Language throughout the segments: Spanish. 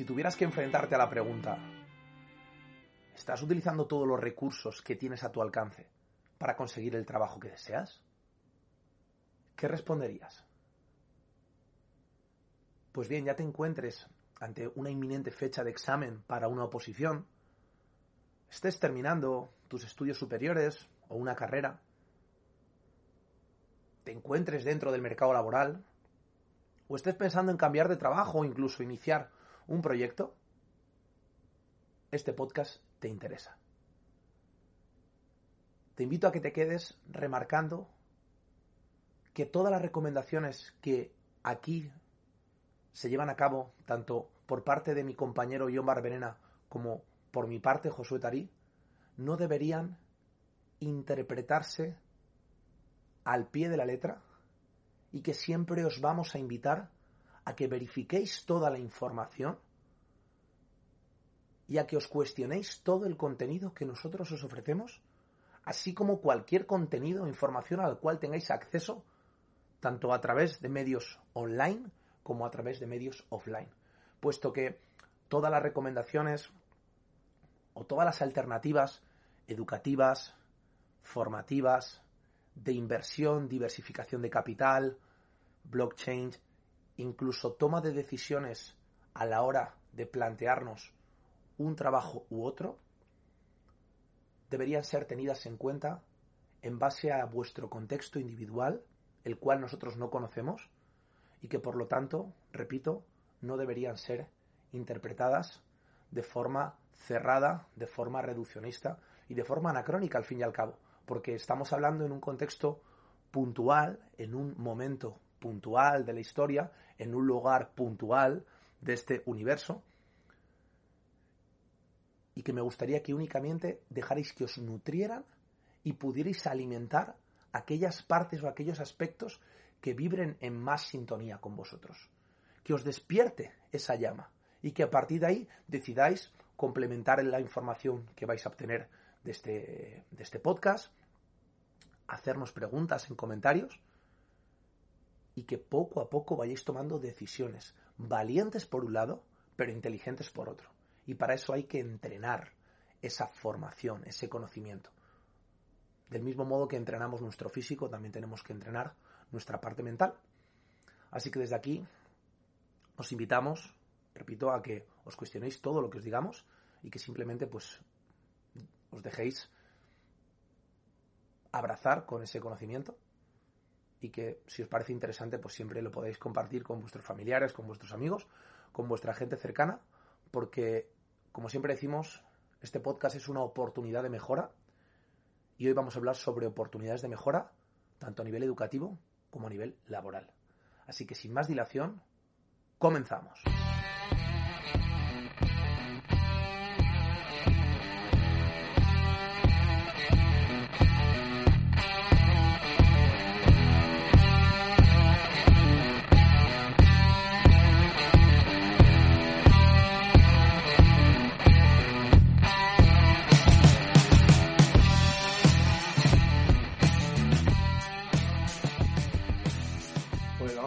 Si tuvieras que enfrentarte a la pregunta, ¿estás utilizando todos los recursos que tienes a tu alcance para conseguir el trabajo que deseas? ¿Qué responderías? Pues bien, ya te encuentres ante una inminente fecha de examen para una oposición, estés terminando tus estudios superiores o una carrera, te encuentres dentro del mercado laboral, o estés pensando en cambiar de trabajo o incluso iniciar un proyecto, este podcast te interesa. Te invito a que te quedes remarcando que todas las recomendaciones que aquí se llevan a cabo, tanto por parte de mi compañero John Barberena como por mi parte Josué Tarí, no deberían interpretarse al pie de la letra y que siempre os vamos a invitar a que verifiquéis toda la información y a que os cuestionéis todo el contenido que nosotros os ofrecemos, así como cualquier contenido o información al cual tengáis acceso, tanto a través de medios online como a través de medios offline, puesto que todas las recomendaciones o todas las alternativas educativas, formativas, de inversión, diversificación de capital, blockchain, incluso toma de decisiones a la hora de plantearnos un trabajo u otro, deberían ser tenidas en cuenta en base a vuestro contexto individual, el cual nosotros no conocemos, y que por lo tanto, repito, no deberían ser interpretadas de forma cerrada, de forma reduccionista y de forma anacrónica al fin y al cabo, porque estamos hablando en un contexto puntual, en un momento puntual de la historia, en un lugar puntual de este universo, y que me gustaría que únicamente dejarais que os nutrieran y pudierais alimentar aquellas partes o aquellos aspectos que vibren en más sintonía con vosotros, que os despierte esa llama y que a partir de ahí decidáis complementar la información que vais a obtener de este, de este podcast, hacernos preguntas en comentarios y que poco a poco vayáis tomando decisiones valientes por un lado, pero inteligentes por otro. Y para eso hay que entrenar esa formación, ese conocimiento. Del mismo modo que entrenamos nuestro físico, también tenemos que entrenar nuestra parte mental. Así que desde aquí os invitamos, repito, a que os cuestionéis todo lo que os digamos y que simplemente pues os dejéis abrazar con ese conocimiento y que si os parece interesante pues siempre lo podéis compartir con vuestros familiares, con vuestros amigos, con vuestra gente cercana, porque como siempre decimos, este podcast es una oportunidad de mejora y hoy vamos a hablar sobre oportunidades de mejora tanto a nivel educativo como a nivel laboral. Así que sin más dilación, comenzamos.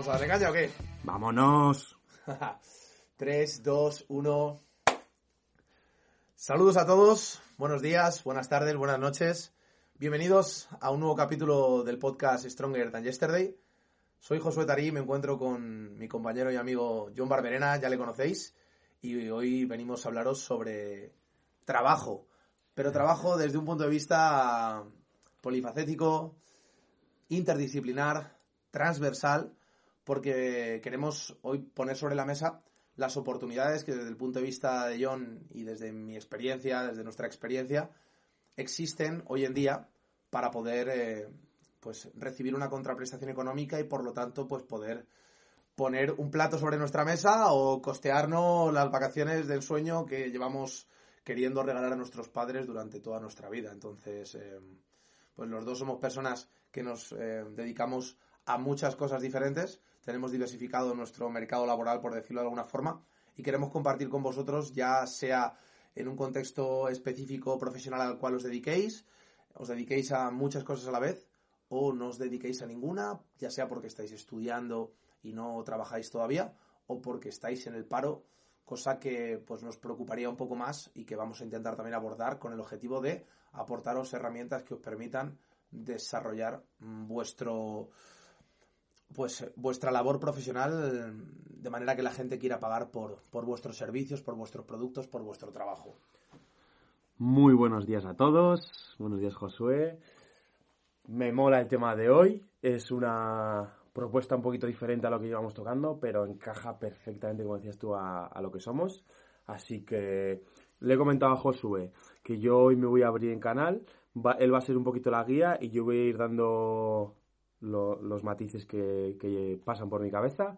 Vamos a darle caña o qué? Vámonos. 3, 2, 1. Saludos a todos, buenos días, buenas tardes, buenas noches. Bienvenidos a un nuevo capítulo del podcast Stronger Than Yesterday. Soy Josué Tarí, me encuentro con mi compañero y amigo John Barberena, ya le conocéis, y hoy venimos a hablaros sobre trabajo, pero trabajo desde un punto de vista polifacético, interdisciplinar, transversal, porque queremos hoy poner sobre la mesa las oportunidades que desde el punto de vista de John y desde mi experiencia, desde nuestra experiencia, existen hoy en día para poder eh, pues recibir una contraprestación económica y por lo tanto pues poder poner un plato sobre nuestra mesa o costearnos las vacaciones del sueño que llevamos queriendo regalar a nuestros padres durante toda nuestra vida. Entonces, eh, pues los dos somos personas que nos eh, dedicamos a muchas cosas diferentes, tenemos diversificado nuestro mercado laboral, por decirlo de alguna forma, y queremos compartir con vosotros, ya sea en un contexto específico profesional al cual os dediquéis, os dediquéis a muchas cosas a la vez, o no os dediquéis a ninguna, ya sea porque estáis estudiando y no trabajáis todavía, o porque estáis en el paro, cosa que pues nos preocuparía un poco más y que vamos a intentar también abordar con el objetivo de aportaros herramientas que os permitan desarrollar vuestro pues vuestra labor profesional de manera que la gente quiera pagar por, por vuestros servicios, por vuestros productos, por vuestro trabajo. Muy buenos días a todos, buenos días Josué. Me mola el tema de hoy, es una propuesta un poquito diferente a lo que llevamos tocando, pero encaja perfectamente, como decías tú, a, lo que somos. Así que le he comentado a Josué que yo hoy me voy a abrir en canal, él va a ser un poquito la guía y yo voy a ir dando los matices que, pasan por mi cabeza.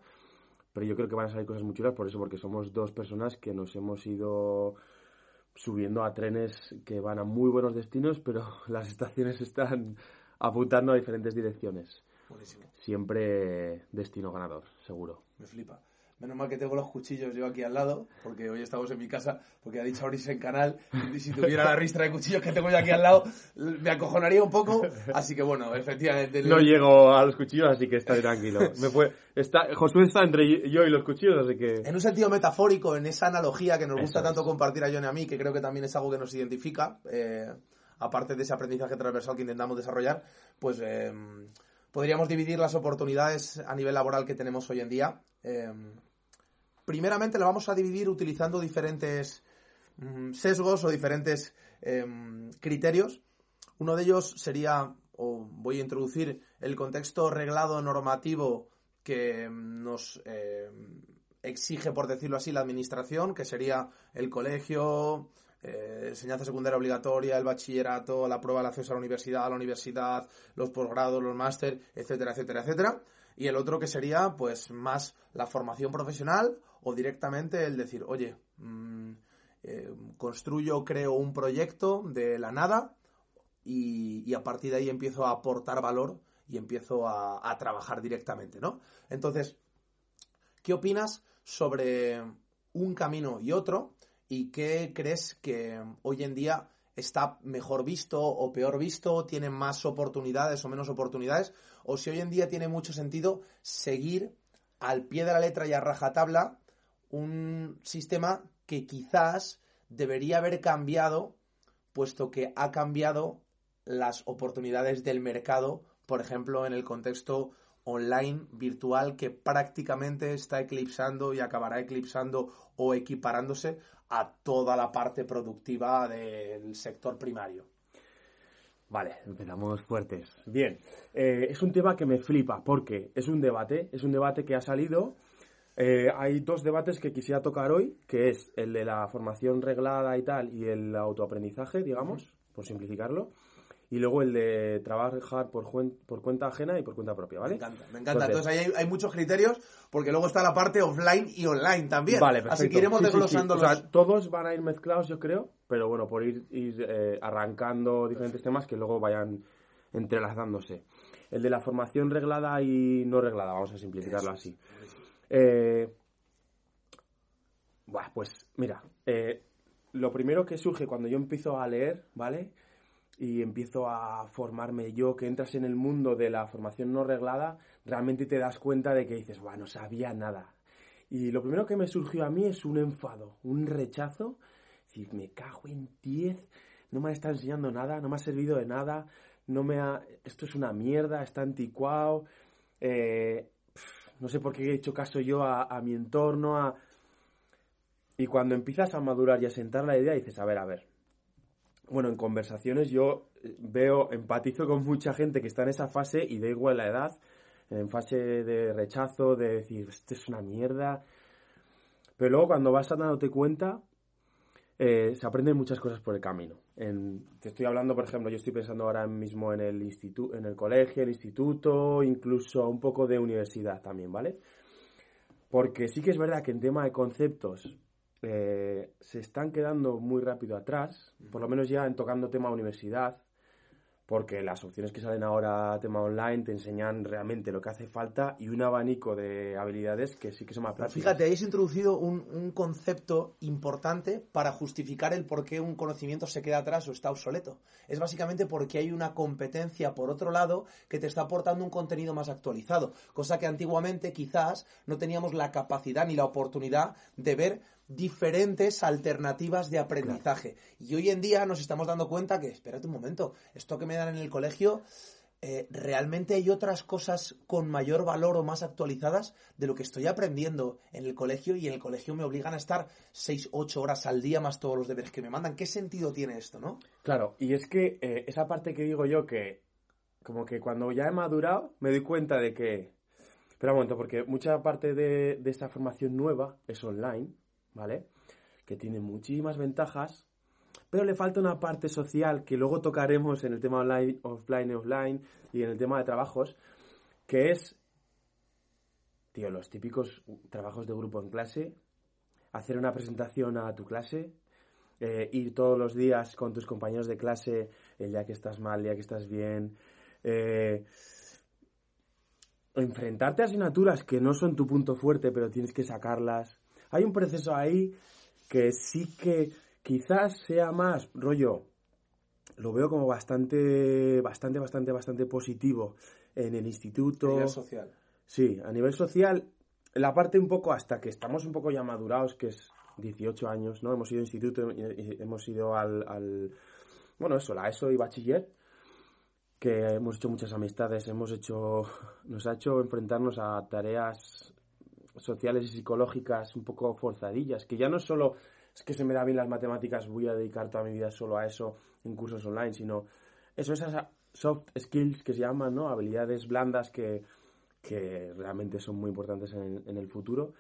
Pero yo creo que van a salir cosas muy chulas por eso, porque somos dos personas que nos hemos ido subiendo a trenes que van a muy buenos destinos, pero las estaciones están apuntando a diferentes direcciones. Buenísimo. Siempre destino ganador, seguro. Me flipa. Menos mal que tengo los cuchillos yo aquí al lado, porque hoy estamos en mi casa, porque ha dicho abrirse en canal, y si tuviera la ristra de cuchillos que tengo yo aquí al lado, me acojonaría un poco, así que bueno, efectivamente... No llego a los cuchillos, así que está tranquilo. Me fue, está, Josué está entre yo y los cuchillos, así que... En un sentido metafórico, en esa analogía que nos gusta tanto compartir a John y a mí, que creo que también es algo que nos identifica, eh, aparte de ese aprendizaje transversal que intentamos desarrollar, pues... Eh, podríamos dividir las oportunidades a nivel laboral que tenemos hoy en día. Em, primeramente lo vamos a dividir utilizando diferentes mm, sesgos o diferentes em, criterios. Uno de ellos sería, o voy a introducir, el contexto reglado normativo que nos em, exige, por decirlo así, la administración, que sería el colegio, eh, enseñanza secundaria obligatoria, el bachillerato, la prueba de acceso a la universidad, la universidad, los posgrados, los máster, etcétera, etcétera, etcétera. Y el otro que sería, pues, más la formación profesional o directamente el decir, oye, mm, eh, construyo, creo un proyecto de la nada y, a partir de ahí empiezo a aportar valor y empiezo a, a trabajar directamente, ¿no? Entonces, ¿qué opinas sobre un camino y otro? Y qué crees que hoy en día está mejor visto o peor visto, tiene más oportunidades o menos oportunidades, o si hoy en día tiene mucho sentido seguir al pie de la letra y a rajatabla un sistema que quizás debería haber cambiado, puesto que ha cambiado las oportunidades del mercado, por ejemplo, en el contexto online virtual que prácticamente está eclipsando y acabará eclipsando o equiparándose a toda la parte productiva del sector primario. Vale, empezamos fuertes. Bien, eh, es un tema que me flipa porque es un debate, es un debate que ha salido. Eh, hay dos debates que quisiera tocar hoy, que es el de la formación reglada y tal y el autoaprendizaje, digamos, por simplificarlo y luego el de trabajar por, por cuenta ajena y por cuenta propia, ¿vale? Me encanta, me encanta. Entonces, ahí hay, muchos criterios porque luego está la parte offline y online también. Vale, perfecto. Así que iremos desglosando O sea, todos van a ir mezclados, yo creo, pero bueno, por ir, eh, arrancando diferentes temas que luego vayan entrelazándose. El de la formación reglada y no reglada, vamos a simplificarlo así. Eh, pues mira, eh, lo primero que surge cuando yo empiezo a leer, ¿vale? Y empiezo a formarme. Yo, que entras en el mundo de la formación no reglada, realmente te das cuenta de que dices, bueno, no sabía nada. Y lo primero que me surgió a mí es un enfado, un rechazo, decir, me cago en 10, no me está enseñando nada, no me ha servido de nada, no me ha, esto es una mierda, está anticuado, eh, no sé por qué he hecho caso yo a, a mi entorno, a... Y cuando empiezas a madurar y a sentar la idea, dices, a ver, a ver, bueno, en conversaciones yo eh, veo, empatizo con mucha gente que está en esa fase y da igual la edad, en fase de rechazo, de decir, esto es una mierda. Pero luego cuando vas dándote cuenta, eh, se aprenden muchas cosas por el camino. te estoy hablando, por ejemplo, yo estoy pensando ahora mismo en el, instituto, en el colegio, el instituto, incluso un poco de universidad también, ¿vale? Porque sí que es verdad que en tema de conceptos eh, se están quedando muy rápido atrás, por lo menos ya en tocando tema universidad, porque las opciones que salen ahora tema online te enseñan realmente lo que hace falta y un abanico de habilidades que sí que son más prácticas. Fíjate, habéis introducido un, un, concepto importante para justificar el por qué un conocimiento se queda atrás o está obsoleto. Es básicamente porque hay una competencia por otro lado que te está aportando un contenido más actualizado, cosa que antiguamente quizás no teníamos la capacidad ni la oportunidad de ver diferentes alternativas de aprendizaje. Y hoy en día nos estamos dando cuenta que, espérate un momento, esto que me dan en el colegio, eh, realmente hay otras cosas con mayor valor o más actualizadas de lo que estoy aprendiendo en el colegio y en el colegio me obligan a estar 6, 8 horas al día más todos los deberes que me mandan. ¿Qué sentido tiene esto, no? Claro, y es que eh, esa parte que digo yo que como que cuando ya he madurado me doy cuenta de que... Espera un momento, porque mucha parte de, de esta formación nueva es online ¿vale? Que tiene muchísimas ventajas, pero le falta una parte social que luego tocaremos en el tema online, offline offline y en el tema de trabajos, que es, tío, los típicos trabajos de grupo en clase, hacer una presentación a tu clase, eh, ir todos los días con tus compañeros de clase, el día que estás mal, el día que estás bien, eh, enfrentarte a asignaturas que no son tu punto fuerte, pero tienes que sacarlas, hay un proceso ahí que sí que quizás sea más rollo, lo veo como bastante, bastante, bastante, bastante positivo en el instituto. A nivel social. Sí, a nivel social, la parte un poco hasta que estamos un poco ya madurados, que es 18 años, ¿no? Hemos ido a instituto, hemos ido al, al bueno, eso, la ESO y bachiller, que hemos hecho muchas amistades, hemos hecho, nos ha hecho enfrentarnos a tareas sociales y psicológicas un poco forzadillas, que ya no solo es que se me da bien las matemáticas, voy a dedicar toda mi vida solo a eso en cursos online, sino eso, esas soft skills que se llaman, ¿no? Habilidades blandas que, que realmente son muy importantes en, en, el futuro.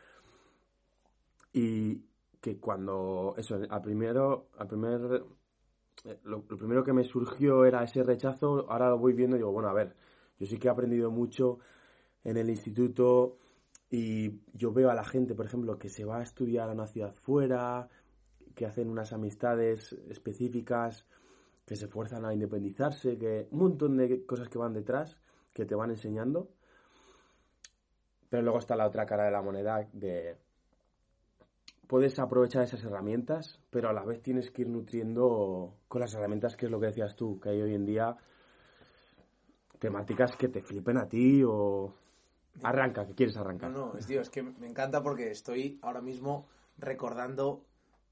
Y que cuando, eso, al primero, al primer, lo, lo, primero que me surgió era ese rechazo, ahora lo voy viendo y digo, bueno, a ver, yo sí que he aprendido mucho en el instituto, y yo veo a la gente, por ejemplo, que se va a estudiar a una ciudad fuera, que hacen unas amistades específicas, que se fuerzan a independizarse, que un montón de cosas que van detrás, que te van enseñando. Pero luego está la otra cara de la moneda de puedes aprovechar esas herramientas, pero a la vez tienes que ir nutriendo con las herramientas que es lo que decías tú, que hay hoy en día temáticas que te flipen a ti o Arranca, que quieres arrancar. No, no, tío, es que me encanta porque estoy ahora mismo recordando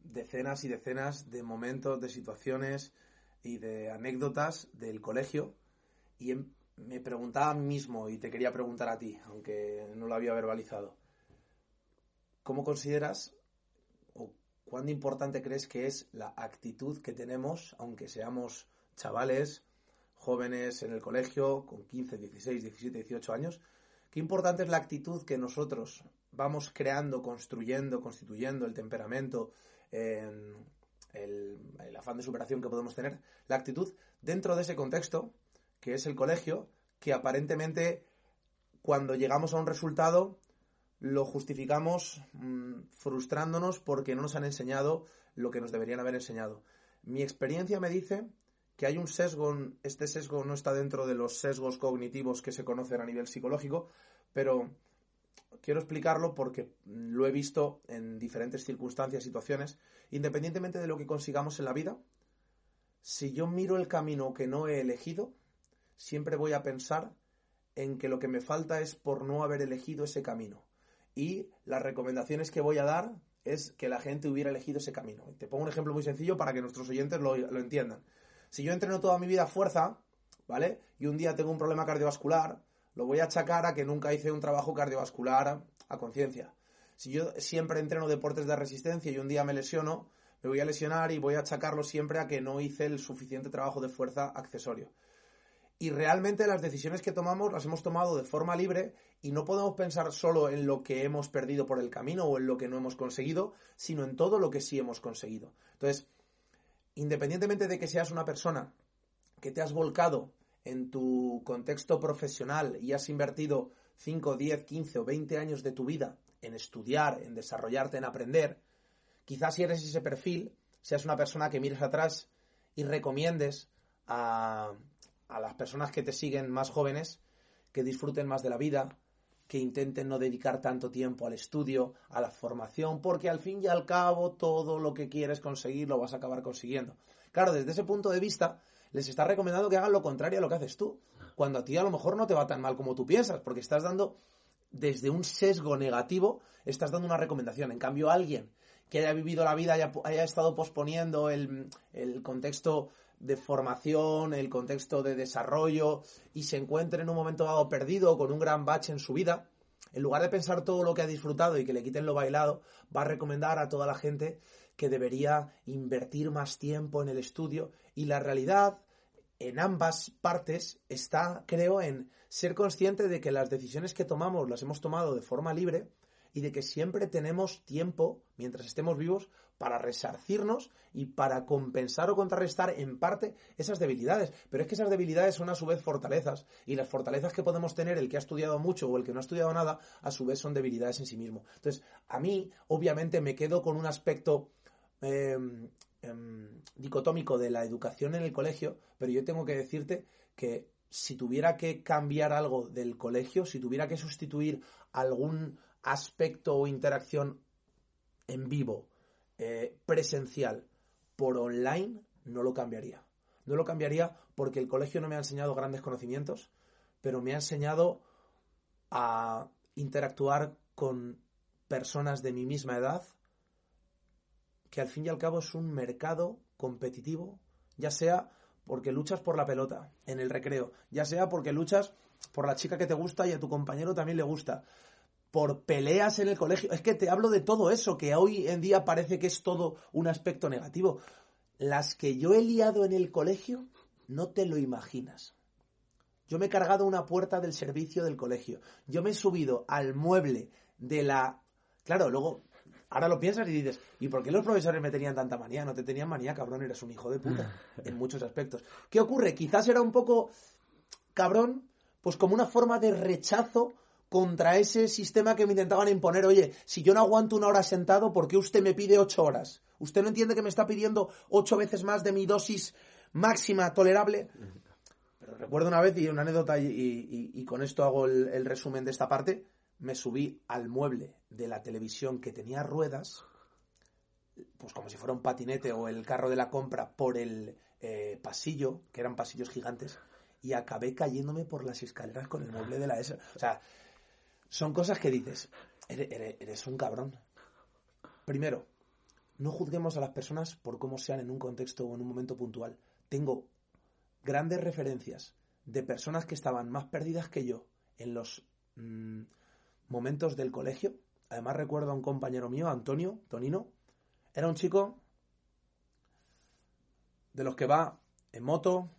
decenas y decenas de momentos, de situaciones y de anécdotas del colegio y em, me preguntaba mismo y te quería preguntar a ti, aunque no lo había verbalizado. ¿Cómo consideras o cuán importante crees que es la actitud que tenemos, aunque seamos chavales, jóvenes en el colegio, con 15, 16, 17, 18 años, Qué importante es la actitud que nosotros vamos creando, construyendo, constituyendo, el temperamento, el, afán de superación que podemos tener, la actitud dentro de ese contexto, que es el colegio, que aparentemente cuando llegamos a un resultado lo justificamos mm, frustrándonos porque no nos han enseñado lo que nos deberían haber enseñado. Mi experiencia me dice que hay un sesgo, este sesgo no está dentro de los sesgos cognitivos que se conocen a nivel psicológico, pero quiero explicarlo porque lo he visto en diferentes circunstancias, situaciones, independientemente de lo que consigamos en la vida, si yo miro el camino que no he elegido, siempre voy a pensar en que lo que me falta es por no haber elegido ese camino. Y las recomendaciones que voy a dar es que la gente hubiera elegido ese camino. Te pongo un ejemplo muy sencillo para que nuestros oyentes lo, lo entiendan. Si yo entreno toda mi vida fuerza, ¿vale? Y un día tengo un problema cardiovascular, lo voy a achacar a que nunca hice un trabajo cardiovascular a conciencia. Si yo siempre entreno deportes de resistencia y un día me lesiono, me voy a lesionar y voy a achacarlo siempre a que no hice el suficiente trabajo de fuerza accesorio. Y realmente las decisiones que tomamos las hemos tomado de forma libre y no podemos pensar solo en lo que hemos perdido por el camino o en lo que no hemos conseguido, sino en todo lo que sí hemos conseguido. Entonces, independientemente de que seas una persona que te has volcado en tu contexto profesional y has invertido 5, 10, 15 o 20 años de tu vida en estudiar, en desarrollarte, en aprender, quizás si eres ese perfil, seas una persona que mires atrás y recomiendes a, a las personas que te siguen más jóvenes que disfruten más de la vida, que intenten no dedicar tanto tiempo al estudio, a la formación, porque al fin y al cabo todo lo que quieres conseguir lo vas a acabar consiguiendo. Claro, desde ese punto de vista, les está recomendando que hagan lo contrario a lo que haces tú, cuando a ti a lo mejor no te va tan mal como tú piensas, porque estás dando desde un sesgo negativo, estás dando una recomendación. En cambio, alguien que haya vivido la vida, haya, haya estado posponiendo el, el contexto de formación, el contexto de desarrollo y se encuentre en un momento dado perdido con un gran bache en su vida, en lugar de pensar todo lo que ha disfrutado y que le quiten lo bailado, va a recomendar a toda la gente que debería invertir más tiempo en el estudio. Y la realidad en ambas partes está, creo, en ser consciente de que las decisiones que tomamos las hemos tomado de forma libre y de que siempre tenemos tiempo, mientras estemos vivos, para resarcirnos y para compensar o contrarrestar en parte esas debilidades. Pero es que esas debilidades son a su vez fortalezas y las fortalezas que podemos tener el que ha estudiado mucho o el que no ha estudiado nada, a su vez son debilidades en sí mismo. Entonces, a mí, obviamente, me quedo con un aspecto em, em, dicotómico de la educación en el colegio, pero yo tengo que decirte que si tuviera que cambiar algo del colegio, si tuviera que sustituir algún aspecto o interacción en vivo, eh, presencial, por online, no lo cambiaría. No lo cambiaría porque el colegio no me ha enseñado grandes conocimientos, pero me ha enseñado a interactuar con personas de mi misma edad, que al fin y al cabo es un mercado competitivo, ya sea porque luchas por la pelota en el recreo, ya sea porque luchas por la chica que te gusta y a tu compañero también le gusta, por peleas en el colegio. Es que te hablo de todo eso, que hoy en día parece que es todo un aspecto negativo. Las que yo he liado en el colegio, no te lo imaginas. Yo me he cargado una puerta del servicio del colegio. Yo me he subido al mueble de la... Claro, luego, ahora lo piensas y dices, ¿y por qué los profesores me tenían tanta manía? No te tenían manía, cabrón, eres un hijo de puta, en muchos aspectos. ¿Qué ocurre? Quizás era un poco cabrón, pues como una forma de rechazo contra ese sistema que me intentaban imponer. Oye, si yo no aguanto una hora sentado, ¿por qué usted me pide ocho horas? ¿Usted no entiende que me está pidiendo ocho veces más de mi dosis máxima tolerable? Pero recuerdo una vez, y una anécdota, y, con esto hago el, el, resumen de esta parte, me subí al mueble de la televisión que tenía ruedas, pues como si fuera un patinete o el carro de la compra, por el eh, pasillo, que eran pasillos gigantes, y acabé cayéndome por las escaleras con el mueble de la ESA. O sea, son cosas que dices, eres, un cabrón. Primero, no juzguemos a las personas por cómo sean en un contexto o en un momento puntual. Tengo grandes referencias de personas que estaban más perdidas que yo en los mm, momentos del colegio. Además recuerdo a un compañero mío, Antonio, Tonino. Era un chico de los que va en moto,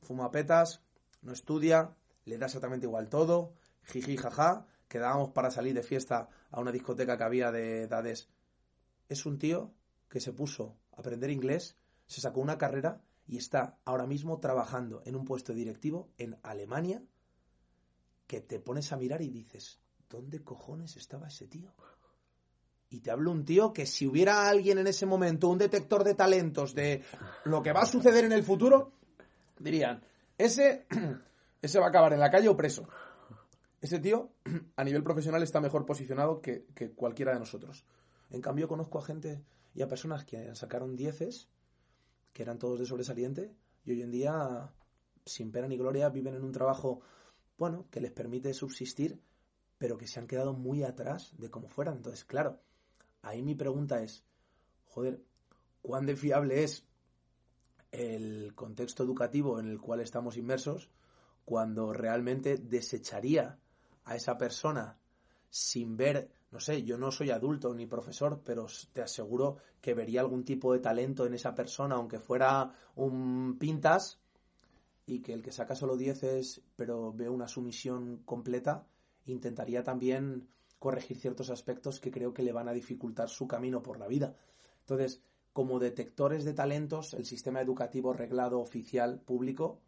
fuma petas, no estudia, le da exactamente igual todo, jiji, jaja, quedábamos para salir de fiesta a una discoteca que había de edades. Es un tío que se puso a aprender inglés, se sacó una carrera y está ahora mismo trabajando en un puesto directivo en Alemania que te pones a mirar y dices, ¿dónde cojones estaba ese tío? Y te hablo un tío que si hubiera alguien en ese momento, un detector de talentos de lo que va a suceder en el futuro, dirían, ese, ese va a acabar en la calle o preso. Ese tío, a nivel profesional, está mejor posicionado que, cualquiera de nosotros. En cambio, conozco a gente y a personas que sacaron dieces, que eran todos de sobresaliente, y hoy en día, sin pena ni gloria, viven en un trabajo, bueno, que les permite subsistir, pero que se han quedado muy atrás de cómo fueran. Entonces, claro, ahí mi pregunta es, joder, ¿cuán de fiable es el contexto educativo en el cual estamos inmersos cuando realmente desecharía a esa persona sin ver, no sé, yo no soy adulto ni profesor, pero te aseguro que vería algún tipo de talento en esa persona, aunque fuera un pintas, y que el que saca solo dieces, pero ve una sumisión completa, intentaría también corregir ciertos aspectos que creo que le van a dificultar su camino por la vida. Entonces, como detectores de talentos, el sistema educativo reglado oficial público,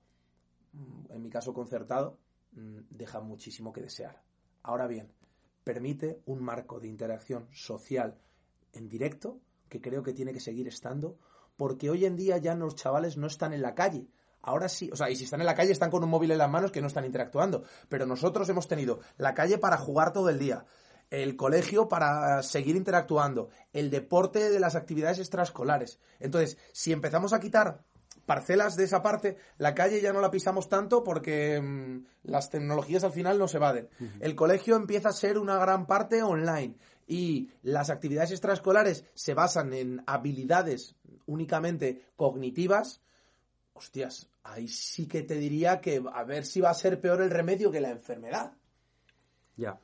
mm, en mi caso concertado, deja muchísimo que desear. Ahora bien, permite un marco de interacción social en directo que creo que tiene que seguir estando, porque hoy en día ya los chavales no están en la calle. Ahora sí, o sea, y si están en la calle están con un móvil en las manos que no están interactuando. Pero nosotros hemos tenido la calle para jugar todo el día, el colegio para seguir interactuando, el deporte de las actividades extraescolares. Entonces, si empezamos a quitar parcelas de esa parte, la calle ya no la pisamos tanto porque mm, las tecnologías al final no se evaden. El colegio empieza a ser una gran parte online y las actividades extraescolares se basan en habilidades únicamente cognitivas. Hostias, ahí sí que te diría que a ver si va a ser peor el remedio que la enfermedad. Ya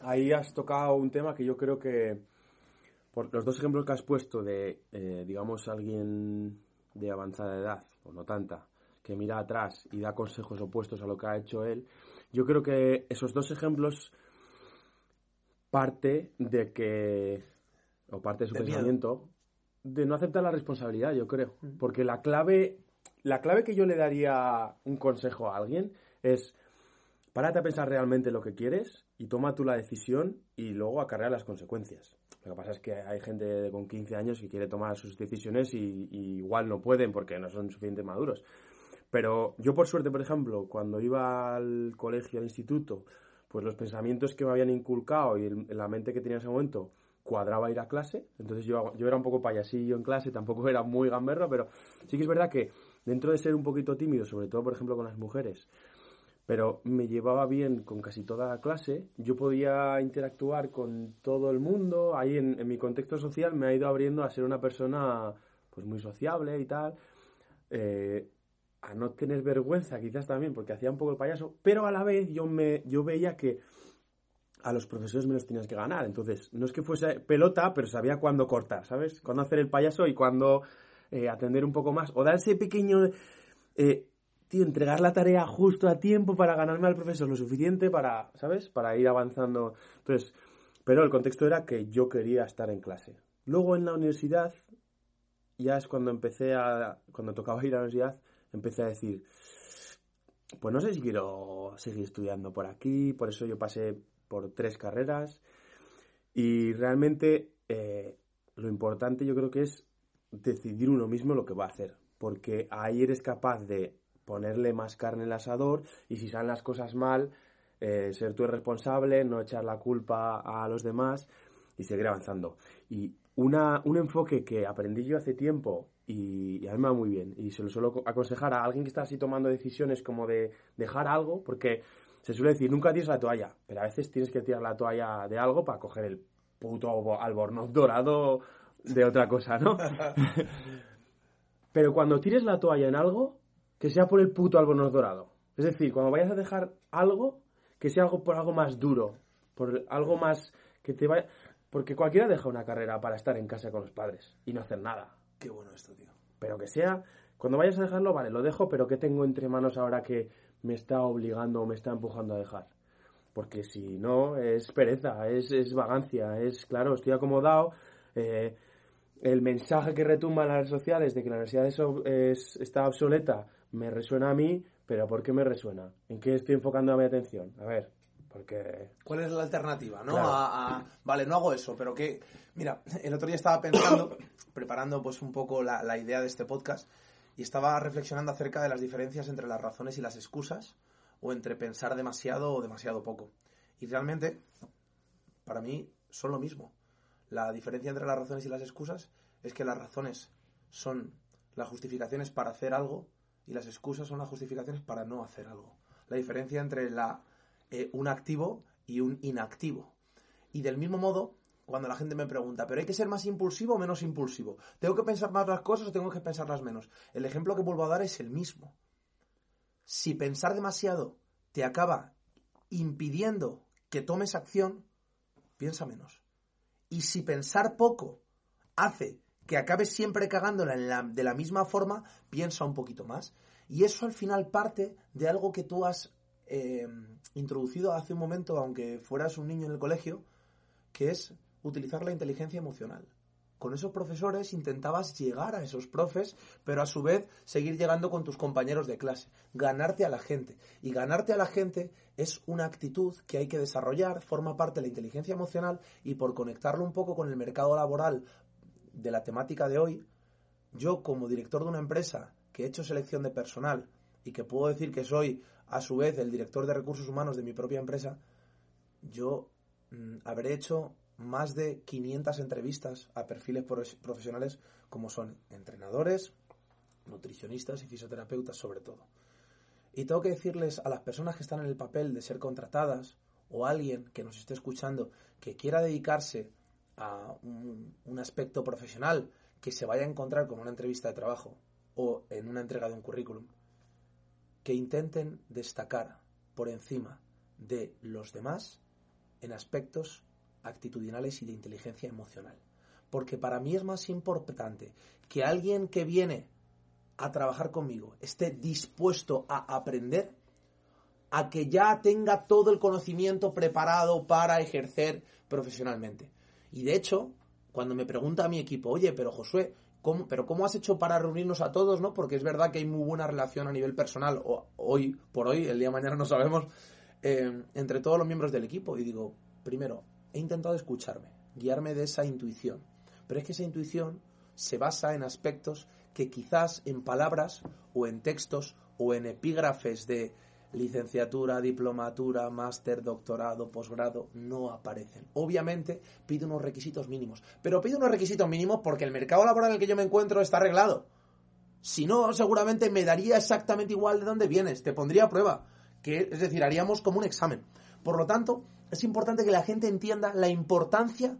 ahí has tocado un tema que yo creo que, por los dos ejemplos que has puesto de, eh, digamos, alguien de avanzada edad, o no tanta, que mira atrás y da consejos opuestos a lo que ha hecho él, yo creo que esos dos ejemplos parte de que, o parte de su pensamiento, de no aceptar la responsabilidad, yo creo. Mm. Porque la clave, la clave que yo le daría un consejo a alguien es, párate a pensar realmente lo que quieres y toma tú la decisión y luego acarrea las consecuencias. Lo que pasa es que hay gente con 15 años que quiere tomar sus decisiones y, igual no pueden porque no son suficientemente maduros. Pero yo por suerte, por ejemplo, cuando iba al colegio, al instituto, pues los pensamientos que me habían inculcado y la mente que tenía en ese momento cuadraba ir a clase. Entonces yo, yo era un poco payasillo en clase, tampoco era muy gamberro, pero sí que es verdad que dentro de ser un poquito tímido, sobre todo por ejemplo con las mujeres, pero me llevaba bien con casi toda la clase, yo podía interactuar con todo el mundo, ahí en, mi contexto social me ha ido abriendo a ser una persona pues muy sociable y tal, eh, a no tener vergüenza quizás también, porque hacía un poco el payaso, pero a la vez yo, me, yo veía que a los profesores me los tenías que ganar, entonces no es que fuese pelota, pero sabía cuándo cortar, ¿sabes? Cuándo hacer el payaso y cuándo eh, atender un poco más, o dar ese pequeño... Eh, tío, entregar la tarea justo a tiempo para ganarme al profesor lo suficiente para, ¿sabes? Para ir avanzando. Entonces, pero el contexto era que yo quería estar en clase. Luego en la universidad, ya es cuando empecé a, cuando tocaba ir a la universidad, empecé a decir, pues no sé si quiero seguir estudiando por aquí, por eso yo pasé por tres carreras y realmente eh, lo importante yo creo que es decidir uno mismo lo que va a hacer, porque ahí eres capaz de ponerle más carne el asador y si salen las cosas mal, eh, ser tú el responsable, no echar la culpa a los demás y seguir avanzando. Y una, un enfoque que aprendí yo hace tiempo y, a mí me va muy bien y se lo suelo aconsejar a alguien que está así tomando decisiones como de dejar algo, porque se suele decir, nunca tires la toalla, pero a veces tienes que tirar la toalla de algo para coger el puto albornoz dorado de otra cosa, ¿no? pero cuando tires la toalla en algo, que sea por el puto albornoz dorado. Es decir, cuando vayas a dejar algo, que sea algo por algo más duro, por algo más que te vaya... Porque cualquiera deja una carrera para estar en casa con los padres y no hacer nada. Qué bueno esto, tío. Pero que sea, cuando vayas a dejarlo, vale, lo dejo, pero ¿qué tengo entre manos ahora que me está obligando o me está empujando a dejar? Porque si no, es pereza, es, es vagancia, es, claro, estoy acomodado, eh, el mensaje que retumba en las redes sociales de que la universidad es, está obsoleta me resuena a mí, pero ¿por qué me resuena? ¿En qué estoy enfocando mi atención? A ver, porque... ¿Cuál es la alternativa? ¿no? vale, no hago eso, pero que... Mira, el otro día estaba pensando, preparando pues un poco la, la idea de este podcast, y estaba reflexionando acerca de las diferencias entre las razones y las excusas, o entre pensar demasiado o demasiado poco. Y realmente, para mí, son lo mismo. La diferencia entre las razones y las excusas es que las razones son las justificaciones para hacer algo y las excusas son las justificaciones para no hacer algo. La diferencia entre la, eh, un activo y un inactivo. Y del mismo modo, cuando la gente me pregunta, ¿pero hay que ser más impulsivo o menos impulsivo? ¿Tengo que pensar más las cosas o tengo que pensarlas menos? El ejemplo que vuelvo a dar es el mismo. Si pensar demasiado te acaba impidiendo que tomes acción, piensa menos. Y si pensar poco hace que acabes siempre cagándola de la misma forma, piensa un poquito más. Y eso al final parte de algo que tú has eh, introducido hace un momento, aunque fueras un niño en el colegio, que es utilizar la inteligencia emocional. con esos profesores intentabas llegar a esos profes, pero a su vez seguir llegando con tus compañeros de clase, ganarte a la gente. Y ganarte a la gente es una actitud que hay que desarrollar, forma parte de la inteligencia emocional y por conectarlo un poco con el mercado laboral de la temática de hoy, yo como director de una empresa que he hecho selección de personal y que puedo decir que soy a su vez el director de recursos humanos de mi propia empresa, yo mm, habré hecho más de 500 entrevistas a perfiles profesionales como son entrenadores, nutricionistas y fisioterapeutas sobre todo. Y tengo que decirles a las personas que están en el papel de ser contratadas o alguien que nos esté escuchando que quiera dedicarse a un, aspecto profesional que se vaya a encontrar con una entrevista de trabajo o en una entrega de un currículum, que intenten destacar por encima de los demás en aspectos actitudinales y de inteligencia emocional. Porque para mí es más importante que alguien que viene a trabajar conmigo esté dispuesto a aprender a que ya tenga todo el conocimiento preparado para ejercer profesionalmente. Y de hecho, cuando me pregunta a mi equipo, oye, pero Josué, ¿cómo, pero ¿cómo has hecho para reunirnos a todos? ¿no? Porque es verdad que hay muy buena relación a nivel personal, o hoy por hoy, el día de mañana no sabemos, eh, entre todos los miembros del equipo. Y digo, primero, he intentado escucharme, guiarme de esa intuición. Pero es que esa intuición se basa en aspectos que quizás en palabras o en textos o en epígrafes de licenciatura, diplomatura, máster, doctorado, posgrado, no aparecen. Obviamente pide unos requisitos mínimos, pero pide unos requisitos mínimos porque el mercado laboral en el que yo me encuentro está arreglado. Si no, seguramente me daría exactamente igual de dónde vienes, te pondría a prueba, que es decir, haríamos como un examen. Por lo tanto, es importante que la gente entienda la importancia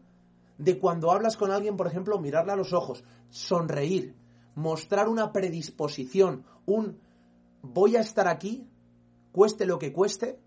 de cuando hablas con alguien, por ejemplo, mirarle a los ojos, sonreír, mostrar una predisposición, un voy a estar aquí, cueste lo que cueste,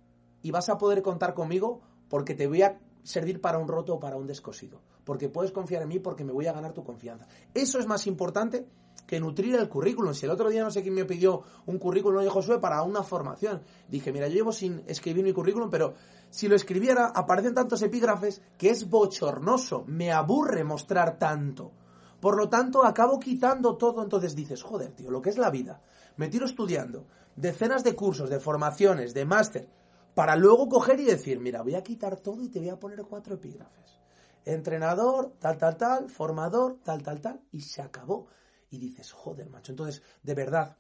y vas a poder contar conmigo porque te voy a servir para un roto o para un descosido. Porque puedes confiar en mí porque me voy a ganar tu confianza. Eso es más importante que nutrir el currículum. Si el otro día no sé quién me pidió un currículum de Josué para una formación, dije, mira, yo llevo sin escribir mi currículum, pero si lo escribiera, aparecen tantos epígrafes que es bochornoso, me aburre mostrar tanto. Por lo tanto, acabo quitando todo, entonces dices, joder, tío, lo que es la vida. Me tiro estudiando decenas de cursos, de formaciones, de máster, para luego coger y decir, mira, voy a quitar todo y te voy a poner cuatro epígrafes. Entrenador, tal, tal, tal, formador, tal, tal, tal, y se acabó y dices, joder, macho. Entonces, de verdad,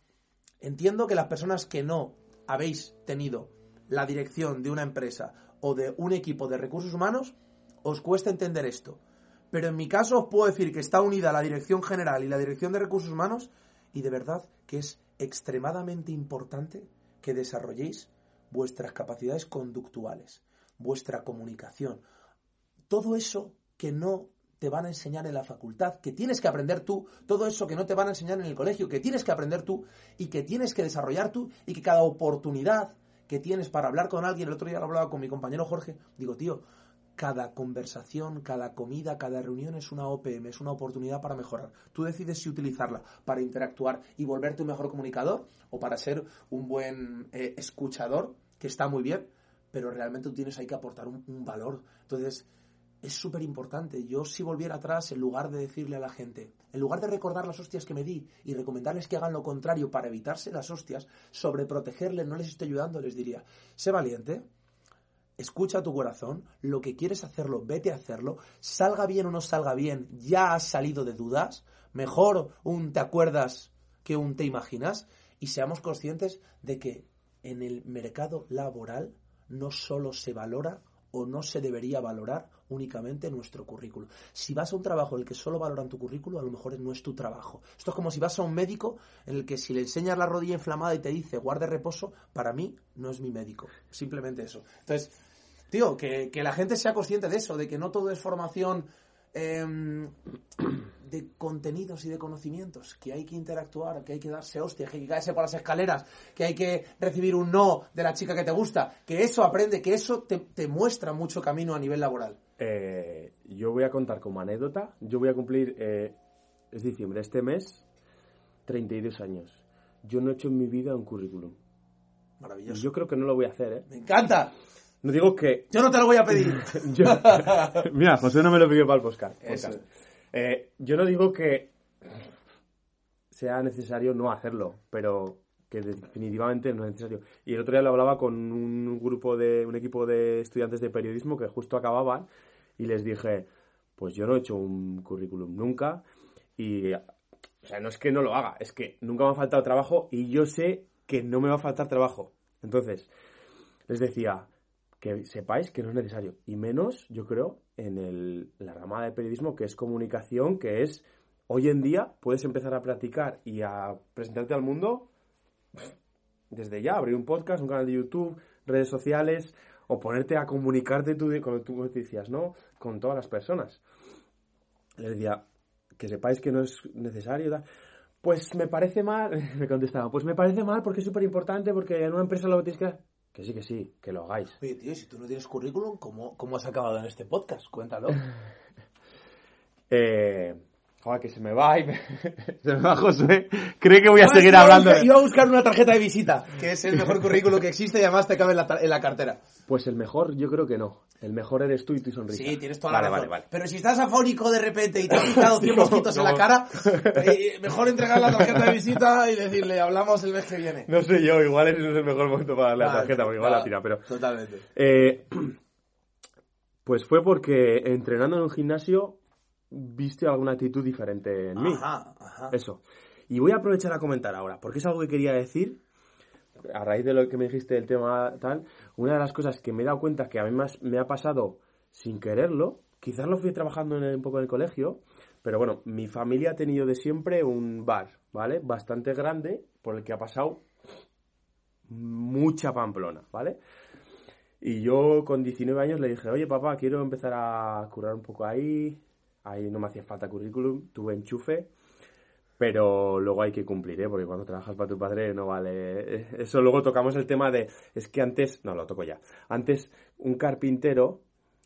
entiendo que las personas que no habéis tenido la dirección de una empresa o de un equipo de recursos humanos, os cuesta entender esto. Pero en mi caso os puedo decir que está unida la dirección general y la dirección de recursos humanos y de verdad que es extremadamente importante que desarrolléis vuestras capacidades conductuales, vuestra comunicación. Todo eso que no te van a enseñar en la facultad, que tienes que aprender tú, todo eso que no te van a enseñar en el colegio, que tienes que aprender tú y que tienes que desarrollar tú y que cada oportunidad que tienes para hablar con alguien, el otro día lo hablaba con mi compañero Jorge, digo, tío, cada conversación, cada comida, cada reunión es una OPM, es una oportunidad para mejorar. Tú decides si utilizarla para interactuar y volverte un mejor comunicador o para ser un buen eh, escuchador, que está muy bien, pero realmente tú tienes ahí que aportar un, valor. Entonces, es súper importante. Yo si volviera atrás, en lugar de decirle a la gente, en lugar de recordar las hostias que me di y recomendarles que hagan lo contrario para evitarse las hostias, sobre protegerles, no les estoy ayudando, les diría, sé valiente, escucha tu corazón, lo que quieres hacerlo, vete a hacerlo, salga bien o no salga bien, ya has salido de dudas, mejor un te acuerdas que un te imaginas, y seamos conscientes de que en el mercado laboral no solo se valora o no se debería valorar únicamente nuestro currículo. Si vas a un trabajo en el que solo valoran tu currículo, a lo mejor no es tu trabajo. Esto es como si vas a un médico en el que si le enseñas la rodilla inflamada y te dice guarde reposo, para mí no es mi médico. Simplemente eso. Entonces, tío, que, que la gente sea consciente de eso, de que no todo es formación Em, de contenidos y de conocimientos, que hay que interactuar, que hay que darse hostias, que hay que caerse por las escaleras, que hay que recibir un no de la chica que te gusta, que eso aprende, que eso te, muestra mucho camino a nivel laboral. Eh, yo voy a contar como anécdota, yo voy a cumplir, eh, es diciembre, este mes, 32 años. Yo no he hecho en mi vida un currículum. Maravilloso. Yo creo que no lo voy a hacer, ¿eh? ¡Me encanta! No digo que... Yo no te lo voy a pedir. Mira, José no me lo pidió para el podcast. Eh, yo no digo que sea necesario no hacerlo, pero que definitivamente no es necesario. Y el otro día lo hablaba con un grupo de, un equipo de estudiantes de periodismo que justo acababan y les dije, pues yo no he hecho un currículum nunca y, o sea, no es que no lo haga, es que nunca me ha faltado trabajo y yo sé que no me va a faltar trabajo. Entonces, les decía que sepáis que no es necesario y menos, yo creo, en el, la rama de periodismo que es comunicación, que es hoy en día puedes empezar a practicar y a presentarte al mundo desde ya, abrir un podcast, un canal de YouTube, redes sociales, o ponerte a comunicarte tú, como tú decías, ¿no? Con todas las personas. Le decía, que sepáis que no es necesario. Pues me parece mal, me contestaba, pues me parece mal porque es súper importante, porque en una empresa lo tienes que... Que sí, que sí, que lo hagáis. Oye, tío, si tú no tienes currículum, ¿cómo, cómo has acabado en este podcast? Cuéntalo. eh, Joder, que se me va y me... se me va José. Cree que voy a seguir hablando. Iba a buscar una tarjeta de visita, que es el mejor currículo que existe y además te cabe en la, en la, cartera. Pues el mejor, yo creo que no. El mejor eres tú y tu sonrisa. Sí, tienes toda la razón. Vale, vale. Pero si estás afónico de repente y te has quitado 100 mosquitos no, en la cara, eh, mejor entregar la tarjeta de visita y decirle, hablamos el mes que viene. No sé yo, igual ese no es el mejor momento para darle la tarjeta, porque igual la tira, pero... Totalmente. Eh, pues fue porque entrenando en un gimnasio viste alguna actitud diferente en mí. Ajá, ajá. Eso. Y voy a aprovechar a comentar ahora, porque es algo que quería decir, a raíz de lo que me dijiste del tema tal, una de las cosas que me he dado cuenta que a mí más me ha pasado sin quererlo, quizás lo fui trabajando en un poco en el colegio, pero bueno, mi familia ha tenido de siempre un bar, ¿vale? Bastante grande, por el que ha pasado mucha pamplona, ¿vale? Y yo con 19 años le dije, oye papá, quiero empezar a curar un poco ahí, ahí no me hacía falta currículum, tuve enchufe, pero luego hay que cumplir, ¿eh? porque cuando trabajas para tu padre no vale. Eso luego tocamos el tema de, es que antes, no, lo toco ya, antes un carpintero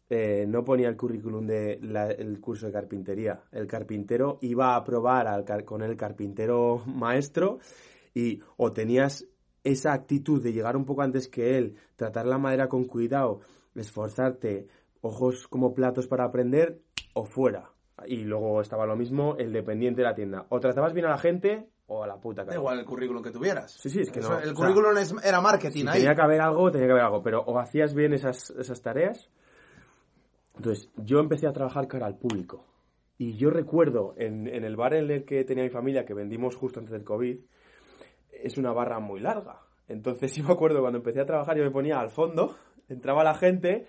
eh, no ponía el currículum del curso de carpintería, el carpintero iba a probar al, con el carpintero maestro y o tenías esa actitud de llegar un poco antes que él, tratar la madera con cuidado, esforzarte, ojos como platos para aprender, o fuera. Y luego estaba lo mismo el dependiente de la tienda. O tratabas bien a la gente o a la puta Da igual el currículum que tuvieras. Sí, sí, es que no. El currículum era marketing si ahí. Tenía que haber algo, tenía que haber algo. Pero o hacías bien esas, esas tareas. Entonces, yo empecé a trabajar cara al público. Y yo recuerdo en, en el bar en el que tenía mi familia, que vendimos justo antes del COVID, es una barra muy larga. Entonces, sí me acuerdo cuando empecé a trabajar, yo me ponía al fondo, entraba la gente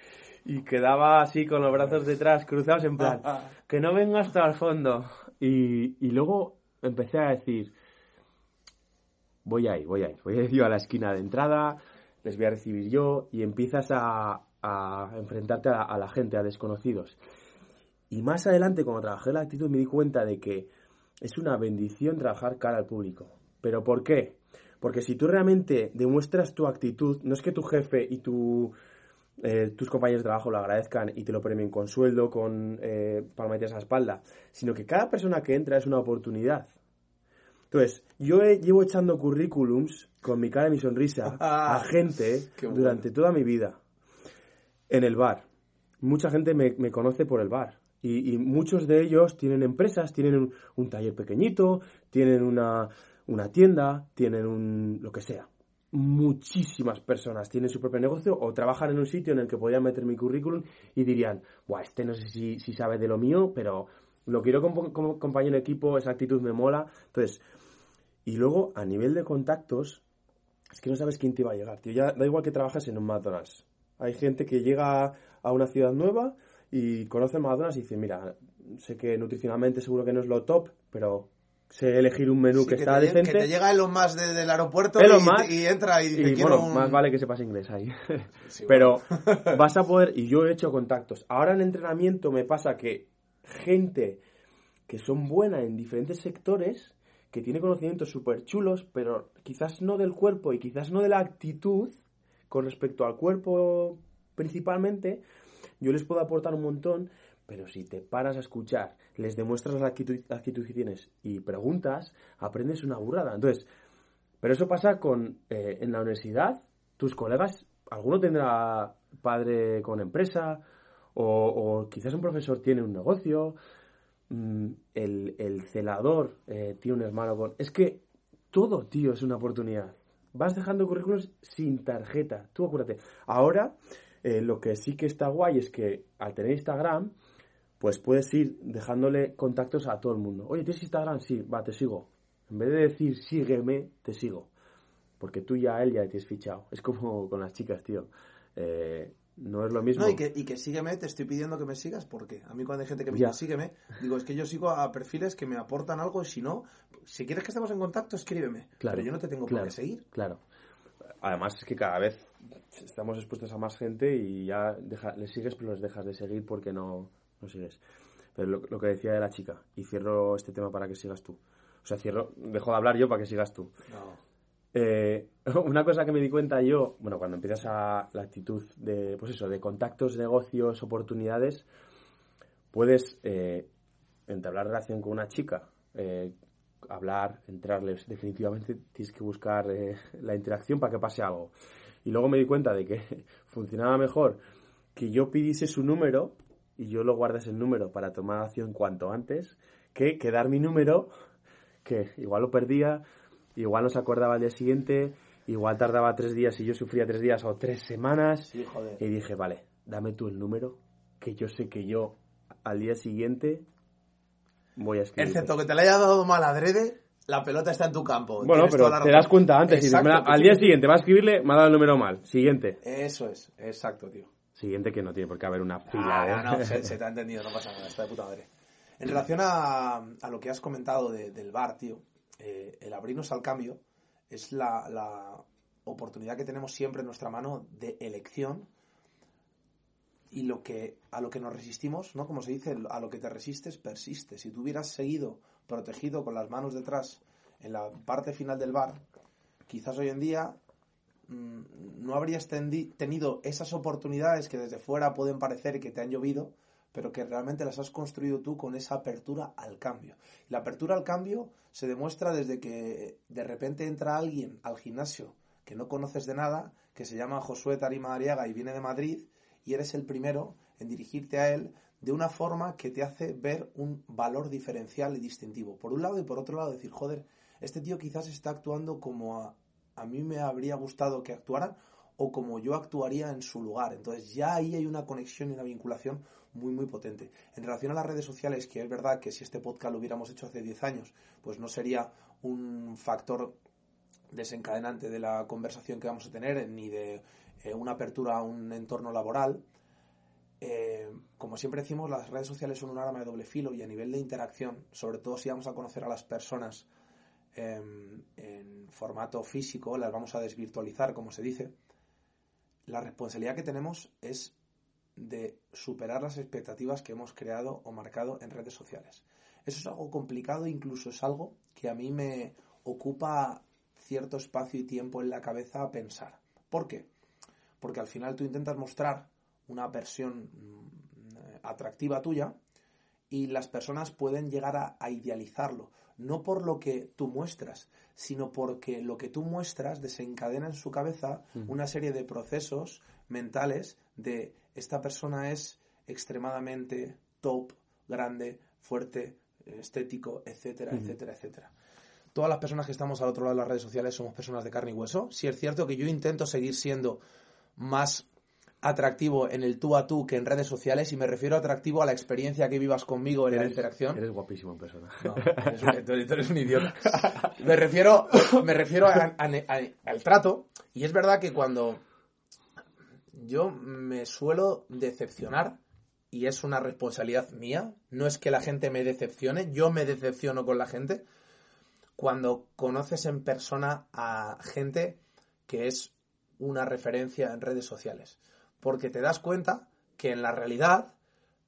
y quedaba así con los brazos detrás, cruzados en plan, que no venga hasta el fondo. Y, y luego empecé a decir, voy ahí, voy ahí, voy a ir a la esquina de entrada, les voy a recibir yo y empiezas a, a enfrentarte a, a, la gente, a desconocidos. Y más adelante, cuando trabajé la actitud, me di cuenta de que es una bendición trabajar cara al público. ¿Pero por qué? Porque si tú realmente demuestras tu actitud, no es que tu jefe y tu eh, tus compañeros de trabajo lo agradezcan y te lo premien con sueldo, con eh, palmaditas a la espalda, sino que cada persona que entra es una oportunidad. Entonces, yo llevo echando currículums con mi cara y mi sonrisa a gente durante toda mi vida en el bar. Mucha gente me, me conoce por el bar. Y, y, muchos de ellos tienen empresas, tienen un, un taller pequeñito, tienen una, una tienda, tienen un lo que sea muchísimas personas tienen su propio negocio o trabajan en un sitio en el que podrían meter mi currículum y dirían, Buah, este no sé si, si sabe de lo mío, pero lo quiero como, como compañero de equipo, esa actitud me mola. Entonces, y luego a nivel de contactos, es que no sabes quién te va a llegar, tío. Ya da igual que trabajes en un McDonald's. Hay gente que llega a una ciudad nueva y conoce McDonald's y dice, mira, sé que nutricionalmente seguro que no es lo top, pero sé elegir un menú sí, que, que, está te, decente. Que te llega Elon Musk de, del aeropuerto Elon y, Musk, y, entra y dice, y, bueno, un... más vale que sepas inglés ahí. Sí, Pero bueno. vas a poder, y yo he hecho contactos. Ahora en entrenamiento me pasa que gente que son buena en diferentes sectores, que tiene conocimientos súper chulos, pero quizás no del cuerpo y quizás no de la actitud con respecto al cuerpo principalmente, yo les puedo aportar un montón, pero si te paras a escuchar, les demuestras la actitud, que tienes y preguntas, aprendes una burrada. Entonces, pero eso pasa con eh, en la universidad, tus colegas, alguno tendrá padre con empresa, o, o, quizás un profesor tiene un negocio, mm, el, el celador eh, tiene un hermano con... Es que todo, tío, es una oportunidad. Vas dejando currículos sin tarjeta. Tú acuérdate. Ahora, eh, lo que sí que está guay es que al tener Instagram, pues puedes ir dejándole contactos a todo el mundo. Oye, ¿tienes Instagram? Sí, va, te sigo. En vez de decir sígueme, te sigo. Porque tú ya a él ya te has fichado. Es como con las chicas, tío. Eh, no es lo mismo. No, y que, y que sígueme, te estoy pidiendo que me sigas, porque a mí cuando hay gente que me dice sígueme, digo, es que yo sigo a perfiles que me aportan algo y si no, si quieres que estemos en contacto, escríbeme. Claro, pero yo no te tengo claro, por qué seguir. Claro. Además es que cada vez estamos expuestos a más gente y ya deja, les sigues pero los dejas de seguir porque no, no sigues. Pero lo, lo, que decía de la chica, y cierro este tema para que sigas tú. O sea, cierro, dejo de hablar yo para que sigas tú. No. Eh, una cosa que me di cuenta yo, bueno, cuando empiezas a la actitud de, pues eso, de contactos, negocios, oportunidades, puedes eh, entablar relación con una chica, eh, hablar, entrarles, definitivamente tienes que buscar la interacción para que pase algo. Y luego me di cuenta de que funcionaba mejor que yo pidiese su número y yo lo guardes el número para tomar acción cuanto antes, que, que dar mi número, que igual lo perdía, igual no se acordaba al día siguiente, igual tardaba tres días y yo sufría tres días o tres semanas. Sí, joder. Y dije, vale, dame tú el número, que yo sé que yo al día siguiente voy a escribir. Excepto que te la haya dado mal adrede, la pelota está en tu campo. Bueno, Tienes pero te das cuenta antes. y dices, Exacto, "Mira, al tú día siguiente va a escribirle, me ha dado el número mal. Siguiente. Eso es, exacto, tío. Siguiente que no tiene por qué haber una fila. Ah, no, no, se, se te ha entendido, no pasa nada, está de puta madre. En relación a, a lo que has comentado de- del bar, tío, eh, el abrirnos al cambio es la, la oportunidad que tenemos siempre en nuestra mano de elección y lo que a lo que nos resistimos, ¿no? Como se dice, a lo que te resistes persiste. Si tú hubieras seguido protegido con las manos detrás en la parte final del bar, quizás hoy en día no habrías tenido esas oportunidades que desde fuera pueden parecer que te han llovido, pero que realmente las has construido tú con esa apertura al cambio. La apertura al cambio se demuestra desde que de repente entra alguien al gimnasio que no conoces de nada, que se llama Josué Tarima Ariaga y viene de Madrid, y eres el primero en dirigirte a él de una forma que te hace ver un valor diferencial y distintivo. Por un lado y por otro lado decir, joder, este tío quizás está actuando como a, a mí me habría gustado que actuara o como yo actuaría en su lugar. Entonces ya ahí hay una conexión y una vinculación muy muy potente. En relación a las redes sociales, que es verdad que si este podcast lo hubiéramos hecho hace 10 años, pues no sería un factor desencadenante de la conversación que vamos a tener, ni de eh, una apertura a un entorno laboral. Eh, como siempre decimos, las redes sociales son un arma de doble filo y a nivel de interacción, sobre todo si vamos a conocer a las personas eh, en formato físico, las vamos a desvirtualizar, como se dice, la responsabilidad que tenemos es de superar las expectativas que hemos creado o marcado en redes sociales. Eso es algo complicado, incluso es algo que a mí me ocupa cierto espacio y tiempo en la cabeza a pensar. ¿Por qué? Porque al final tú intentas mostrar una versión mm, atractiva tuya y las personas pueden llegar a, idealizarlo, no por lo que tú muestras, sino porque lo que tú muestras desencadena en su cabeza una serie de procesos mentales de esta persona es extremadamente top, grande, fuerte, estético, etcétera, etcétera, etcétera. Todas las personas que estamos al otro lado de las redes sociales somos personas de carne y hueso. Si es cierto que yo intento seguir siendo más atractivo en el tú a tú que en redes sociales y me refiero a atractivo a la experiencia que vivas conmigo en la interacción. Eres guapísimo en persona. No, eres un, eres- tú eres un idiota. Me refiero, me refiero a- a- a- al trato y es verdad que cuando yo me suelo decepcionar y es una responsabilidad mía, no es que la gente me decepcione, yo me decepciono con la gente cuando conoces en persona a gente que es una referencia en redes sociales. Porque te das cuenta que en la realidad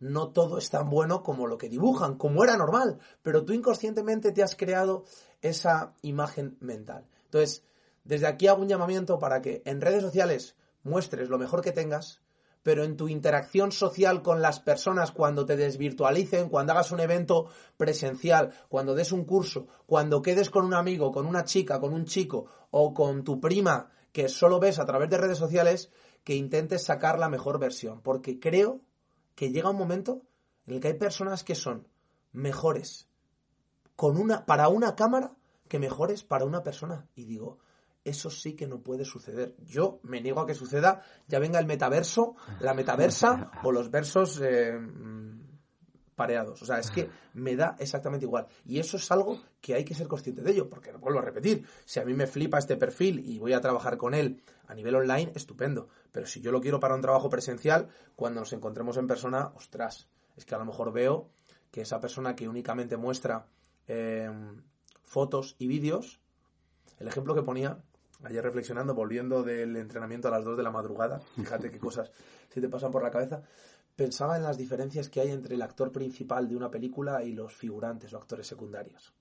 no todo es tan bueno como lo que dibujan, como era normal, pero tú inconscientemente te has creado esa imagen mental. Entonces, desde aquí hago un llamamiento para que en redes sociales muestres lo mejor que tengas, pero en tu interacción social con las personas, cuando te desvirtualicen, cuando hagas un evento presencial, cuando des un curso, cuando quedes con un amigo, con una chica, con un chico o con tu prima que solo ves a través de redes sociales, que intentes sacar la mejor versión, porque creo que llega un momento en el que hay personas que son mejores con una, para una cámara que mejores para una persona. Y digo, eso sí que no puede suceder. Yo me niego a que suceda, ya venga el metaverso, la metaversa o los versos eh, pareados. O sea, es que me da exactamente igual. Y eso es algo que hay que ser consciente de ello, porque vuelvo a repetir, si a mí me flipa este perfil y voy a trabajar con él a nivel online, estupendo. Pero si yo lo quiero para un trabajo presencial, cuando nos encontremos en persona, ostras, es que a lo mejor veo que esa persona que únicamente muestra eh, fotos y vídeos, el ejemplo que ponía ayer reflexionando, volviendo del entrenamiento a las 2 de la madrugada, fíjate qué cosas se te pasan por la cabeza, pensaba en las diferencias que hay entre el actor principal de una película y los figurantes o actores secundarios.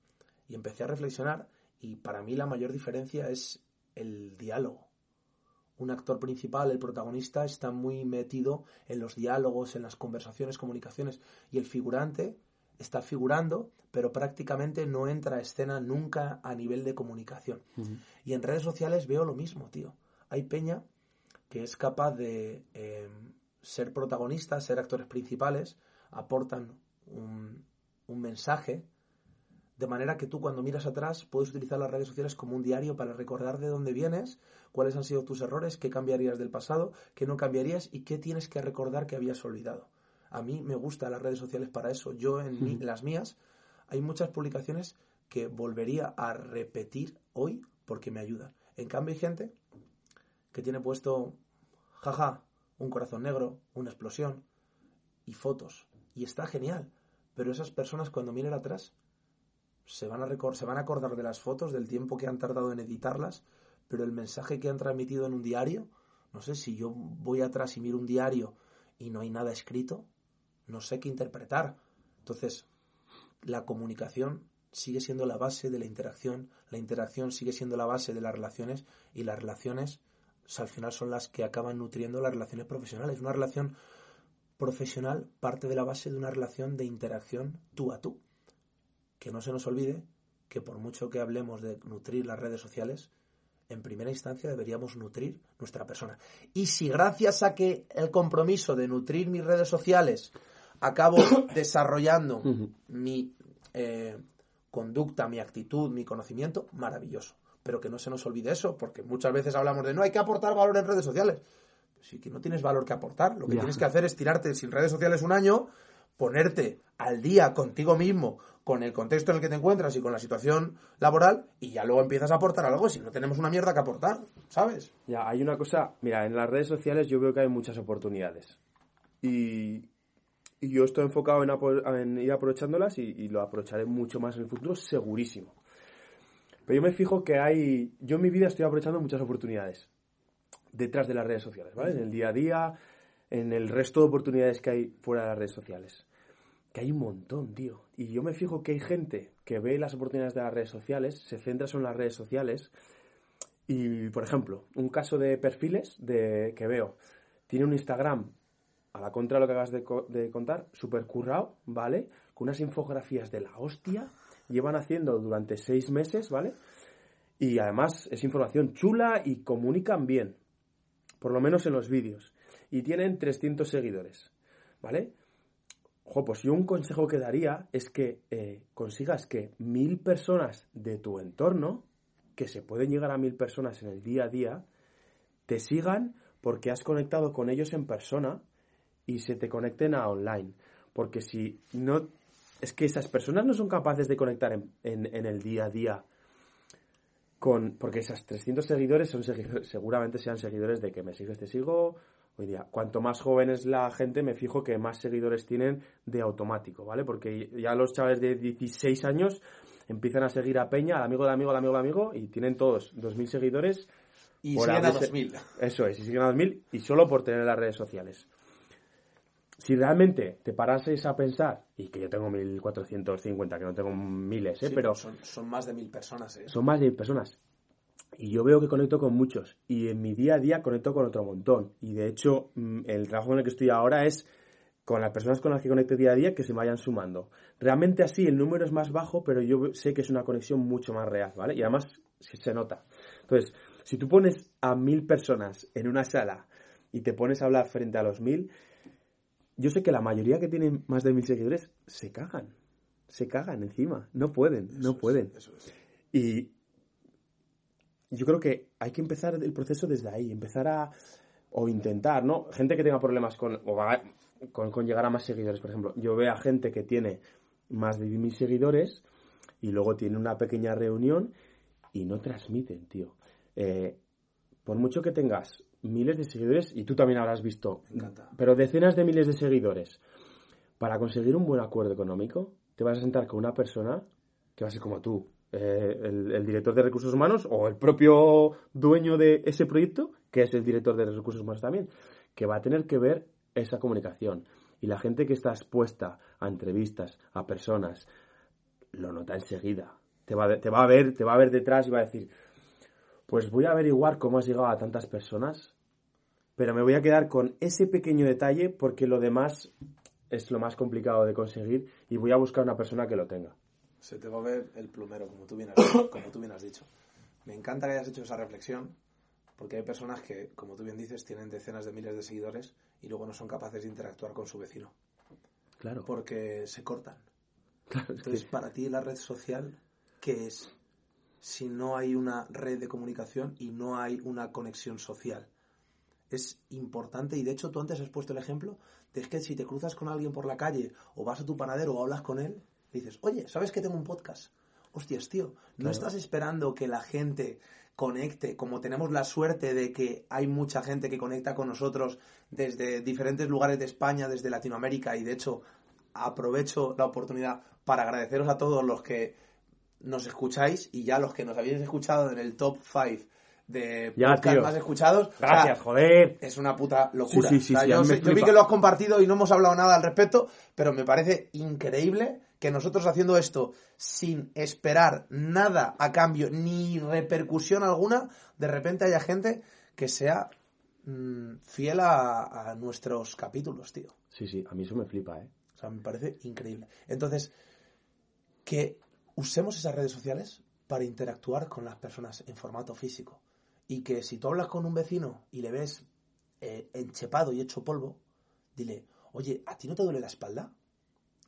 Y empecé a reflexionar y para mí la mayor diferencia es el diálogo. Un actor principal, el protagonista, está muy metido en los diálogos, en las conversaciones, comunicaciones, y el figurante está figurando, pero prácticamente no entra a escena nunca a nivel de comunicación. Y en redes sociales veo lo mismo, tío. Hay peña que es capaz de em, ser protagonistas, ser actores principales, aportan un, un mensaje, de manera que tú cuando miras atrás puedes utilizar las redes sociales como un diario para recordar de dónde vienes, cuáles han sido tus errores, qué cambiarías del pasado, qué no cambiarías y qué tienes que recordar que habías olvidado. A mí me gustan las redes sociales para eso. Yo en las mías hay muchas publicaciones que volvería a repetir hoy porque me ayudan. En cambio hay gente que tiene puesto, jaja, un corazón negro, una explosión y fotos. Y está genial. Pero esas personas cuando miren atrás se van, a se van a acordar de las fotos, del tiempo que han tardado en editarlas, pero el mensaje que han transmitido en un diario, no sé si yo voy atrás y miro un diario y no hay nada escrito, no sé qué interpretar. Entonces, la comunicación sigue siendo la base de la interacción, la interacción sigue siendo la base de las relaciones y las relaciones al final son las que acaban nutriendo las relaciones profesionales. Una relación profesional parte de la base de una relación de interacción tú a tú. Que no se nos olvide que por mucho que hablemos de nutrir las redes sociales, en primera instancia deberíamos nutrir nuestra persona. Y si gracias a que el compromiso de nutrir mis redes sociales acabo desarrollando mi eh, conducta, mi actitud, mi conocimiento, maravilloso. Pero que no se nos olvide eso, porque muchas veces hablamos de no hay que aportar valor en redes sociales. Si que no tienes valor que aportar, lo que tienes que hacer es tirarte sin redes sociales un año, ponerte al día contigo mismo, con el contexto en el que te encuentras y con la situación laboral, y ya luego empiezas a aportar algo, si no tenemos una mierda que aportar, ¿sabes? Ya, hay una cosa, mira, en las redes sociales yo veo que hay muchas oportunidades. Y, y yo estoy enfocado en, ir aprovechándolas y, lo aprovecharé mucho más en el futuro, segurísimo. Pero yo me fijo que hay, yo en mi vida estoy aprovechando muchas oportunidades detrás de las redes sociales, ¿vale? En el día a día, en el resto de oportunidades que hay fuera de las redes sociales. Que hay un montón, tío. Y yo me fijo que hay gente que ve las oportunidades de las redes sociales, se centra en las redes sociales. Y, por ejemplo, un caso de perfiles de, que veo, tiene un Instagram a la contra de lo que acabas de, contar, super currado, ¿vale? Con unas infografías de la hostia. Llevan haciendo durante seis meses, ¿vale? Y además es información chula y comunican bien. Por lo menos en los vídeos. Y tienen 300 seguidores, ¿vale? Ojo, pues yo un consejo que daría es que eh, consigas que mil personas de tu entorno, que se pueden llegar a mil personas en el día a día, te sigan porque has conectado con ellos en persona y se te conecten a online. Porque si no. Es que esas personas no son capaces de conectar en, en, el día a día con. Porque esas 300 seguidores son seguramente sean seguidores de que me sigues, te sigo. Hoy día, cuanto más joven es la gente, me fijo que más seguidores tienen de automático, ¿vale? Porque ya los chavales de 16 años empiezan a seguir a Peña, al amigo del amigo, al amigo del amigo, y tienen todos 2.000 seguidores. Y siguen a 2.000. Eso es, y siguen a 2.000, y solo por tener las redes sociales si realmente te paraseis a pensar, y que yo tengo 1450, que no tengo miles, ¿eh? pero... Son, son, más de mil personas, ¿eh? Son más de mil personas. Y yo veo que conecto con muchos. Y en mi día a día conecto con otro montón. Y de hecho, mm, el trabajo en el que estoy ahora es con las personas con las que conecto día a día que se vayan sumando. Realmente así el número es más bajo, pero yo sé que es una conexión mucho más real, ¿vale? Y además se nota. Entonces, si tú pones a mil personas en una sala y te pones a hablar frente a los mil, yo sé que la mayoría que tienen más de mil seguidores se cagan. se cagan encima. No pueden, no pueden. Y yo creo que hay que empezar el proceso desde ahí, empezar a, o intentar, ¿no? Gente que tenga problemas con, con, llegar a más seguidores, por ejemplo. Yo veo a gente que tiene más de mil seguidores y luego tiene una pequeña reunión y no transmiten, tío. Eh, por mucho que tengas miles de seguidores, y tú también habrás visto, pero decenas de miles de seguidores, para conseguir un buen acuerdo económico, te vas a sentar con una persona que va a ser como tú, eh, el, director de recursos humanos o el propio dueño de ese proyecto, que es el director de recursos humanos también, que va a tener que ver esa comunicación. Y la gente que está expuesta a entrevistas, a personas, lo nota enseguida. Te va, te va a ver, te va a ver detrás y va a decir, pues voy a averiguar cómo has llegado a tantas personas, pero me voy a quedar con ese pequeño detalle porque lo demás es lo más complicado de conseguir y voy a buscar una persona que lo tenga se te va a ver el plumero, como tú bien has, como tú bien has dicho. Me encanta que hayas hecho esa reflexión, porque hay personas que, como tú bien dices, tienen decenas de miles de seguidores y luego no son capaces de interactuar con su vecino. Claro. Porque se cortan. Entonces, para ti la red social, ¿qué es? Si no hay una red de comunicación y no hay una conexión social. Es importante, y de hecho tú antes has puesto el ejemplo de que si te cruzas con alguien por la calle o vas a tu panadero o hablas con él, dices, oye, ¿sabes que tengo un podcast? Hostias, tío, no estás esperando que la gente conecte, como tenemos la suerte de que hay mucha gente que conecta con nosotros desde diferentes lugares de España, desde Latinoamérica, y de hecho aprovecho la oportunidad para agradeceros a todos los que nos escucháis y ya los que nos habéis escuchado en el top 5 de podcast más escuchados. Gracias, joder. Es una puta locura. yo, vi que lo has compartido y no hemos hablado nada al respecto, pero me parece increíble que nosotros haciendo esto sin esperar nada a cambio ni repercusión alguna, de repente haya gente que sea mm, fiel a, nuestros capítulos, tío. Sí, sí, a mí eso me flipa, ¿eh? O sea, me parece increíble. Entonces, que usemos esas redes sociales para interactuar con las personas en formato físico. Y que si tú hablas con un vecino y le ves eh, enchepado y hecho polvo, dile, oye, ¿a ti no te duele la espalda?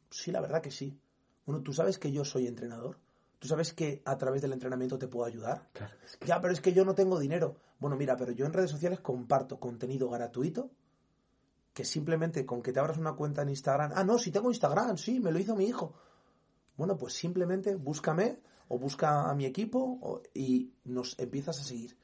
Sí, la verdad que sí. Bueno, tú sabes que yo soy entrenador. Tú sabes que a través del entrenamiento te puedo ayudar. Claro, Ya, pero es que yo no tengo dinero. Bueno, mira, pero yo en redes sociales comparto contenido gratuito que simplemente con que te abras una cuenta en Instagram. Ah, no, si tengo Instagram, sí, me lo hizo mi hijo. Bueno, pues simplemente búscame o busca a mi equipo y nos empiezas a seguir.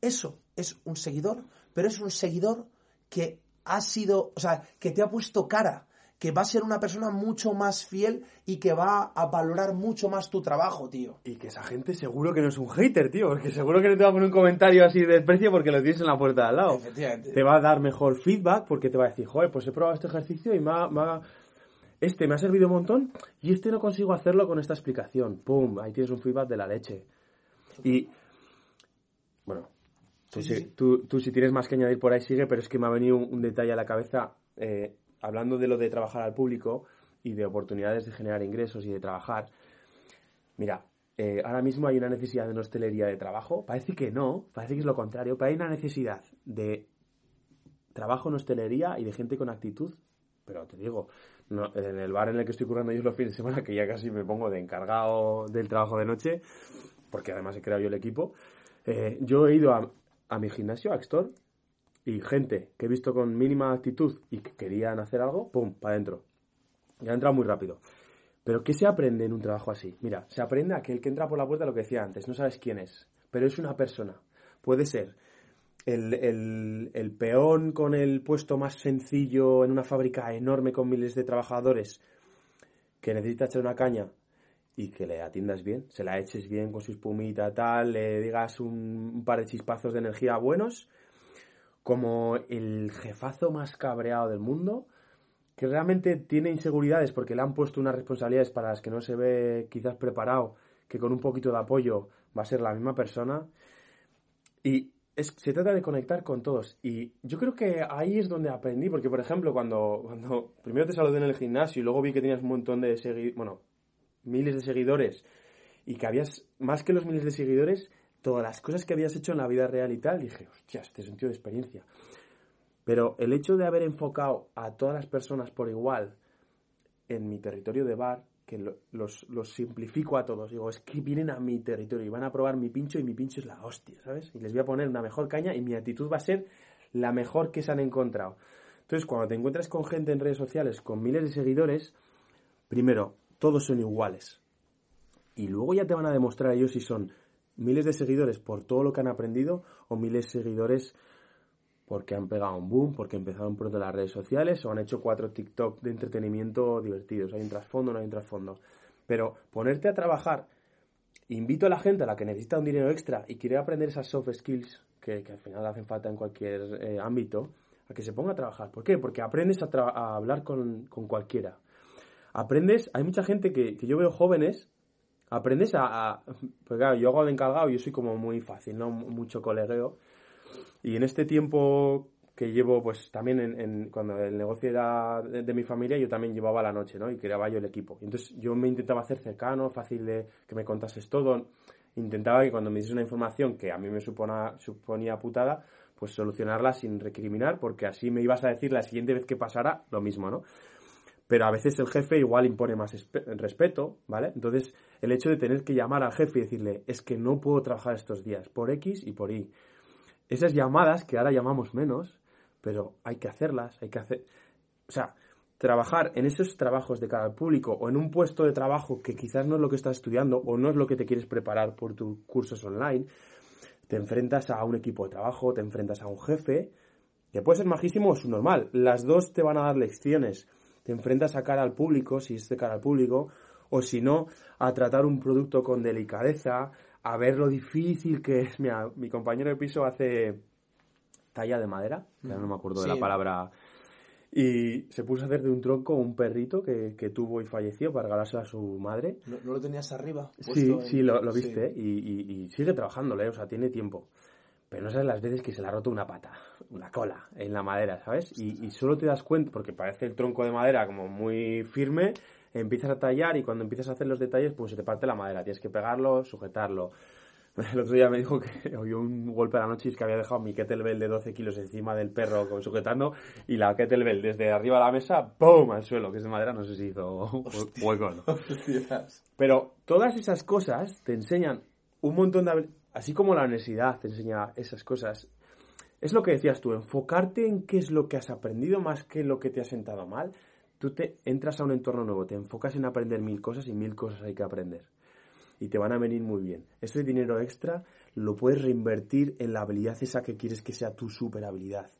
Eso es un seguidor, pero es un seguidor que ha sido, o sea, que te ha puesto cara, que va a ser una persona mucho más fiel y que va a valorar mucho más tu trabajo, tío. Y que esa gente seguro que no es un hater, tío, porque seguro que no te va a poner un comentario así de desprecio porque lo tienes en la puerta de al lado. Efectivamente. Te va a dar mejor feedback porque te va a decir, joder, pues he probado este ejercicio y me ha, este me ha servido un montón y este no consigo hacerlo con esta explicación. ¡Pum! Ahí tienes un feedback de la leche. Y, bueno, tú, si tienes más que añadir por ahí sigue, pero es que me ha venido un, detalle a la cabeza. Eh, hablando de lo de trabajar al público y de oportunidades de generar ingresos y de trabajar, mira, eh, ahora mismo hay una necesidad de una hostelería de trabajo. Parece que no, parece que es lo contrario, pero hay una necesidad de trabajo en hostelería y de gente con actitud. Pero te digo, en el bar en el que estoy currando yo los fines de semana, que ya casi me pongo de encargado del trabajo de noche, porque además he creado yo el equipo, eh, yo he ido a, a mi gimnasio, a Extor, y gente que he visto con mínima actitud y que querían hacer algo, ¡pum!, para adentro. Ya ha entrado muy rápido. Pero ¿qué se aprende en un trabajo así? Mira, se aprende a que el que entra por la puerta, lo que decía antes, no sabes quién es, pero es una persona. Puede ser el, el peón con el puesto más sencillo en una fábrica enorme con miles de trabajadores que necesita echar una caña y que le atiendas bien, se la eches bien con su espumita, tal, le digas un par de chispazos de energía buenos como el jefazo más cabreado del mundo, que realmente tiene inseguridades porque le han puesto unas responsabilidades para las que no se ve quizás preparado, que con un poquito de apoyo va a ser la misma persona. Y se trata de conectar con todos. Y yo creo que ahí es donde aprendí, porque por ejemplo, cuando, cuando primero te saludé en el gimnasio y luego vi que tenías un montón de seguidores, bueno, miles de seguidores, y que habías más que los miles de seguidores, todas las cosas que habías hecho en la vida real y tal, dije, hostia, este sentido de experiencia. Pero el hecho de haber enfocado a todas las personas por igual en mi territorio de bar que los, los, simplifico a todos. Digo, es que vienen a mi territorio y van a probar mi pincho y mi pincho es la hostia, ¿sabes? Y les voy a poner una mejor caña y mi actitud va a ser la mejor que se han encontrado. Entonces, cuando te encuentras con gente en redes sociales con miles de seguidores, primero, todos son iguales. Y luego ya te van a demostrar ellos si son miles de seguidores por todo lo que han aprendido o miles de seguidores porque han pegado un boom, porque empezaron pronto las redes sociales o han hecho cuatro TikTok de entretenimiento divertidos. Hay un trasfondo, no hay un trasfondo. Pero ponerte a trabajar, invito a la gente a la que necesita un dinero extra y quiere aprender esas soft skills que, al final hacen falta en cualquier eh, ámbito, a que se ponga a trabajar. ¿Por qué? Porque aprendes a, hablar con, cualquiera. Aprendes, hay mucha gente que, yo veo jóvenes, aprendes a, a, Pues claro, yo hago de encargado, yo soy como muy fácil, ¿no? Mucho colegueo y en este tiempo que llevo, pues también en, cuando el negocio era de, mi familia, yo también llevaba la noche, ¿no? Y creaba yo el equipo. Entonces yo me intentaba hacer cercano, fácil de que me contases todo. Intentaba que cuando me diese una información que a mí me suponía putada, pues solucionarla sin recriminar, porque así me ibas a decir la siguiente vez que pasara lo mismo, ¿no? Pero a veces el jefe igual impone más respeto, ¿vale? Entonces, el hecho de tener que llamar al jefe y decirle, es que no puedo trabajar estos días, por X y por Y esas llamadas que ahora llamamos menos, pero hay que hacerlas, hay que hacer, o sea, trabajar en esos trabajos de cara al público o en un puesto de trabajo que quizás no es lo que estás estudiando o no es lo que te quieres preparar por tus cursos online, te enfrentas a un equipo de trabajo, te enfrentas a un jefe, que puede ser majísimo o normal, las dos te van a dar lecciones, te enfrentas a cara al público, si es de cara al público, o si no, a tratar un producto con delicadeza, a ver lo difícil que es. Mira, mi compañero de piso hace talla de madera, ya no me acuerdo de la palabra. Y se puso a hacer de un tronco un perrito que, tuvo y falleció para regalárselo a su madre. ¿No, lo tenías arriba? Sí, sí, lo, viste. Y, sigue trabajándole, o sea, tiene tiempo. Pero no sabes las veces que se le ha roto una pata, una cola en la madera, ¿sabes? Y, y solo te das cuenta, porque parece el tronco de madera como muy firme, empiezas a tallar y cuando empiezas a hacer los detalles, pues se te parte la madera. Tienes que pegarlo, sujetarlo. El otro día me dijo que oyó un golpe a la noche y es que había dejado mi kettlebell de 12 kilos encima del perro sujetando y la kettlebell desde arriba de la mesa, ¡pum! al suelo, que es de madera, no sé si hizo hueco no. Pero todas esas cosas te enseñan un montón de... Así como la universidad te enseña esas cosas, es lo que decías tú, enfocarte en qué es lo que has aprendido más que lo que te ha sentado mal Tú te entras a un entorno nuevo, te enfocas en aprender mil cosas y mil cosas hay que aprender. Y te van a venir muy bien. Ese dinero extra lo puedes reinvertir en la habilidad esa que quieres que sea tu super habilidad.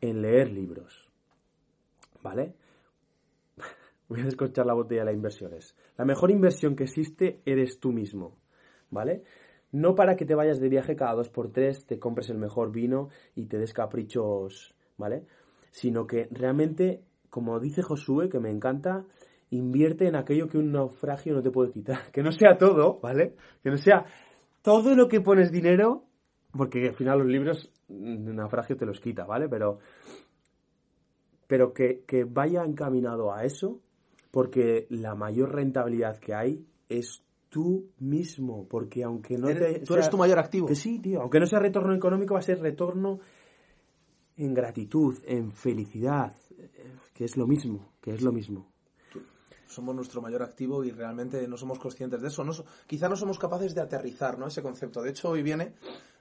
En leer libros. ¿Vale? Voy a descorchar la botella de las inversiones. La mejor inversión que existe eres tú mismo. ¿Vale? No para que te vayas de viaje cada dos por tres, te compres el mejor vino y te des caprichos, ¿vale? Sino que realmente como dice Josué, que me encanta, invierte en aquello que un naufragio no te puede quitar. Que no sea todo, ¿vale? Que no sea todo lo que pones dinero, porque al final los libros, un naufragio te los quita, ¿vale? Pero, pero que, vaya encaminado a eso, porque la mayor rentabilidad que hay es tú mismo, porque aunque no te... Tú eres tu mayor activo. Que sí, tío, aunque no sea retorno económico, va a ser retorno en gratitud, en felicidad, que es lo mismo, que es lo mismo. Somos nuestro mayor activo y realmente no somos conscientes de eso. No, quizá no somos capaces de aterrizar ¿no? ese concepto. De hecho, hoy viene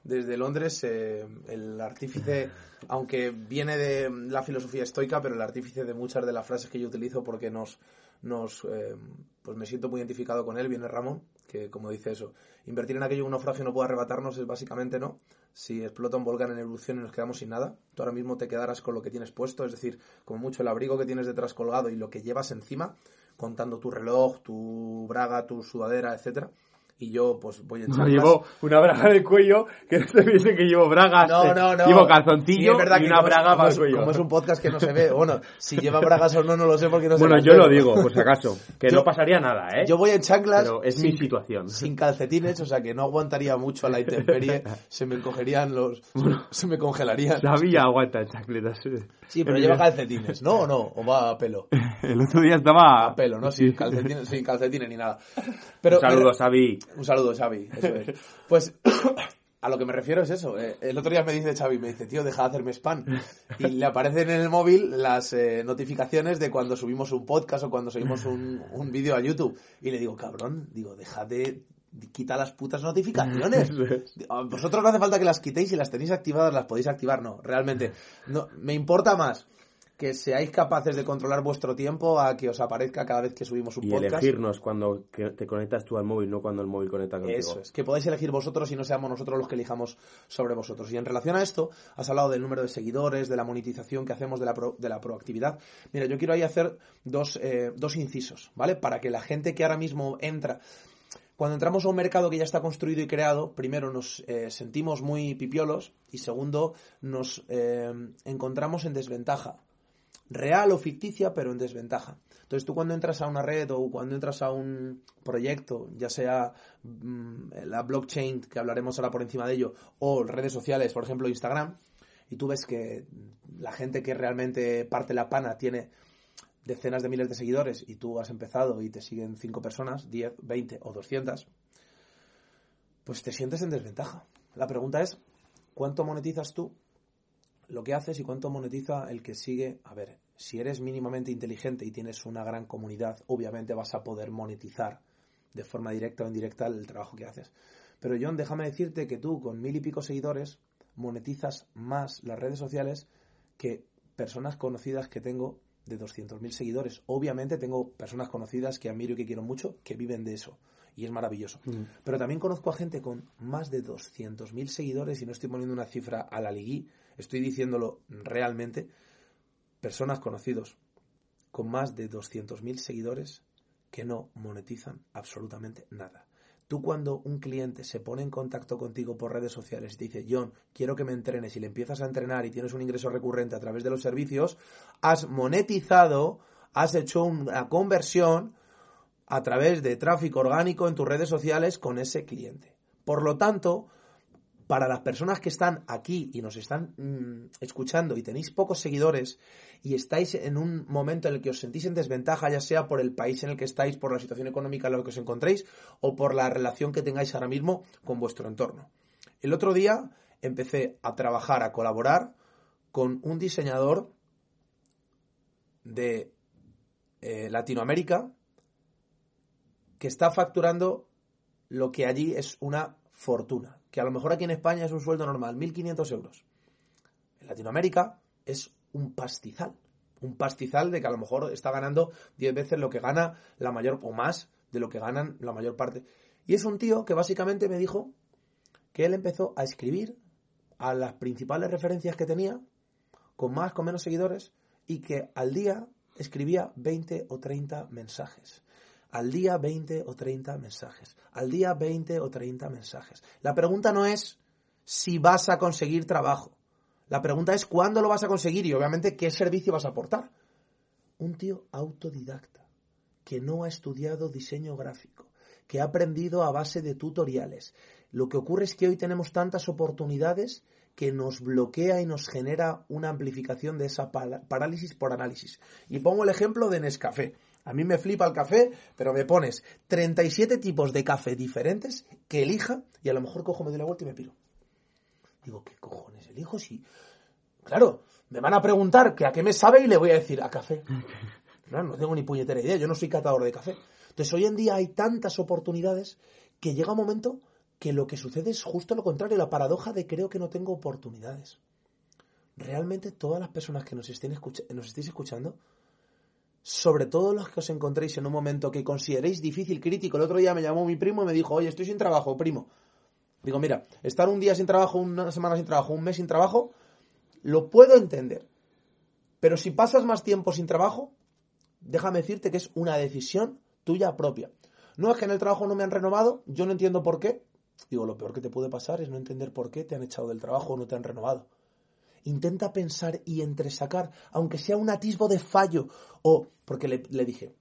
desde Londres eh, el artífice, aunque viene de la filosofía estoica, pero el artífice de muchas de las frases que yo utilizo porque nos, nos eh, pues me siento muy identificado con él, viene Ramón, que como dice eso, invertir en aquello que un naufragio no puede arrebatarnos es básicamente no. Si explota un volcán en erupción y nos quedamos sin nada, tú ahora mismo te quedarás con lo que tienes puesto, es decir, como mucho el abrigo que tienes detrás colgado y lo que llevas encima, contando tu reloj, tu braga, tu sudadera, etcétera y yo pues voy a echar. llevo una braga de cuello que no se dice que llevo bragas. No, no, no. Llevo calzoncillo y una braga para el cuello. Como es un podcast que no se ve. Bueno, si lleva bragas o no, no lo sé porque no se Bueno, yo lo digo, por si acaso. Que no pasaría nada, ¿eh? Yo voy en chanclas. Pero es mi situación. Sin calcetines, o sea que no aguantaría mucho a la intemperie. se me encogerían los. se me congelarían. Sabía aguanta en chancletas. Sí, pero lleva calcetines, ¿no? ¿O no? ¿O va a pelo? El otro día estaba. A pelo, ¿no? Sin calcetines, sin calcetines ni nada. Pero, un saludo, Xavi. Un saludo, Xavi. Eso es. Pues a lo que me refiero es eso. Eh, el otro día me dice Xavi, me dice, tío, deja de hacerme spam. Y le aparecen en el móvil las eh, notificaciones de cuando subimos un podcast o cuando subimos un, un vídeo a YouTube. Y le digo, cabrón, digo, deja de quita las putas notificaciones. A vosotros no hace falta que las quitéis y las tenéis activadas, las podéis activar, no, realmente. No, me importa más que seáis capaces de controlar vuestro tiempo a que os aparezca cada vez que subimos un y podcast. elegirnos cuando te conectas tú al móvil, no cuando el móvil conecta contigo. Eso es, que podáis elegir vosotros y no seamos nosotros los que elijamos sobre vosotros. Y en relación a esto, has hablado del número de seguidores, de la monetización que hacemos, de la, pro- de la proactividad. Mira, yo quiero ahí hacer dos, eh, dos incisos, ¿vale? Para que la gente que ahora mismo entra cuando entramos a un mercado que ya está construido y creado, primero nos eh, sentimos muy pipiolos y segundo nos eh, encontramos en desventaja. Real o ficticia, pero en desventaja. Entonces tú cuando entras a una red o cuando entras a un proyecto, ya sea mm, la blockchain, que hablaremos ahora por encima de ello, o redes sociales, por ejemplo Instagram, y tú ves que la gente que realmente parte la pana tiene decenas de miles de seguidores y tú has empezado y te siguen 5 personas, 10, 20 o 200, pues te sientes en desventaja. La pregunta es, ¿cuánto monetizas tú lo que haces y cuánto monetiza el que sigue? A ver, si eres mínimamente inteligente y tienes una gran comunidad, obviamente vas a poder monetizar de forma directa o indirecta el trabajo que haces. Pero John, déjame decirte que tú con mil y pico seguidores monetizas más las redes sociales que personas conocidas que tengo de 200.000 seguidores. Obviamente tengo personas conocidas que admiro y que quiero mucho que viven de eso. Y es maravilloso. Pero también conozco a gente con más de 200.000 seguidores y no estoy poniendo una cifra a la liguí, estoy diciéndolo realmente. Personas conocidos con más de 200.000 seguidores que no monetizan absolutamente nada. Tú cuando un cliente se pone en contacto contigo por redes sociales y te dice, John, quiero que me entrenes y le empiezas a entrenar y tienes un ingreso recurrente a través de los servicios, has monetizado, has hecho una conversión a través de tráfico orgánico en tus redes sociales con ese cliente. Por lo tanto, para las personas que están aquí y nos están mm, escuchando y tenéis pocos seguidores y estáis en un momento en el que os sentís en desventaja, ya sea por el país en el que estáis, por la situación económica en la que os encontréis o por la relación que tengáis ahora mismo con vuestro entorno. El otro día empecé a trabajar, a colaborar con un diseñador de eh, Latinoamérica que está facturando lo que allí es una fortuna, que a lo mejor aquí en España es un sueldo normal, 1.500 euros. En Latinoamérica es un pastizal, un pastizal de que a lo mejor está ganando 10 veces lo que gana la mayor, o más de lo que ganan la mayor parte. Y es un tío que básicamente me dijo que él empezó a escribir a las principales referencias que tenía, con más, con menos seguidores, y que al día escribía 20 o 30 mensajes. Al día 20 o 30 mensajes. Al día 20 o 30 mensajes. La pregunta no es si vas a conseguir trabajo. La pregunta es cuándo lo vas a conseguir y obviamente qué servicio vas a aportar. Un tío autodidacta que no ha estudiado diseño gráfico, que ha aprendido a base de tutoriales. Lo que ocurre es que hoy tenemos tantas oportunidades que nos bloquea y nos genera una amplificación de esa parálisis por análisis. Y pongo el ejemplo de Nescafé. A mí me flipa el café, pero me pones 37 tipos de café diferentes que elija y a lo mejor cojo, me doy la vuelta y me piro. Digo, ¿qué cojones elijo? Si, claro, me van a preguntar que a qué me sabe y le voy a decir a café. Claro, no tengo ni puñetera idea, yo no soy catador de café. Entonces, hoy en día hay tantas oportunidades que llega un momento que lo que sucede es justo lo contrario, la paradoja de creo que no tengo oportunidades. Realmente todas las personas que nos, estén escucha nos estéis escuchando, sobre todo los que os encontréis en un momento que consideréis difícil, crítico. El otro día me llamó mi primo y me dijo, oye, estoy sin trabajo, primo. Digo, mira, estar un día sin trabajo, una semana sin trabajo, un mes sin trabajo, lo puedo entender. Pero si pasas más tiempo sin trabajo, déjame decirte que es una decisión tuya propia. No es que en el trabajo no me han renovado, yo no entiendo por qué. Digo, lo peor que te puede pasar es no entender por qué te han echado del trabajo o no te han renovado. Intenta pensar y entresacar, aunque sea un atisbo de fallo. O, porque le, le dije,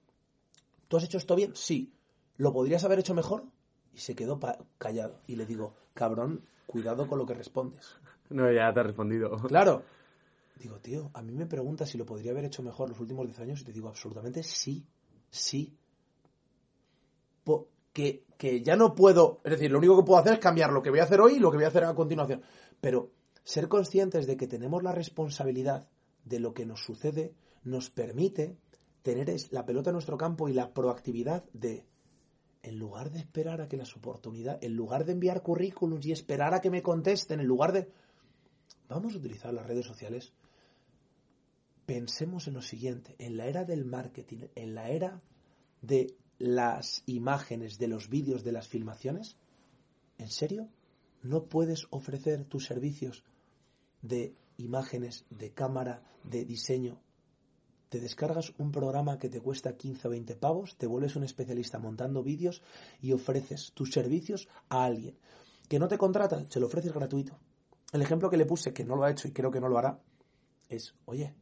¿tú has hecho esto bien? Sí. ¿Lo podrías haber hecho mejor? Y se quedó callado. Y le digo, cabrón, cuidado con lo que respondes. No, ya te ha respondido. Claro. Digo, tío, a mí me preguntas si lo podría haber hecho mejor los últimos 10 años y te digo absolutamente sí, sí. Po que, que ya no puedo, es decir, lo único que puedo hacer es cambiar lo que voy a hacer hoy y lo que voy a hacer a continuación. Pero ser conscientes de que tenemos la responsabilidad de lo que nos sucede nos permite tener la pelota en nuestro campo y la proactividad de, en lugar de esperar a que las oportunidades, en lugar de enviar currículums y esperar a que me contesten, en lugar de... Vamos a utilizar las redes sociales. Pensemos en lo siguiente, en la era del marketing, en la era de las imágenes, de los vídeos, de las filmaciones, ¿en serio? ¿No puedes ofrecer tus servicios de imágenes, de cámara, de diseño te descargas un programa que te cuesta 15 o 20 pavos, te vuelves un especialista montando vídeos y ofreces tus servicios a alguien. Que no te contrata, se lo ofreces gratuito. El ejemplo que le puse, que no lo ha hecho y creo que no lo hará, es, oye,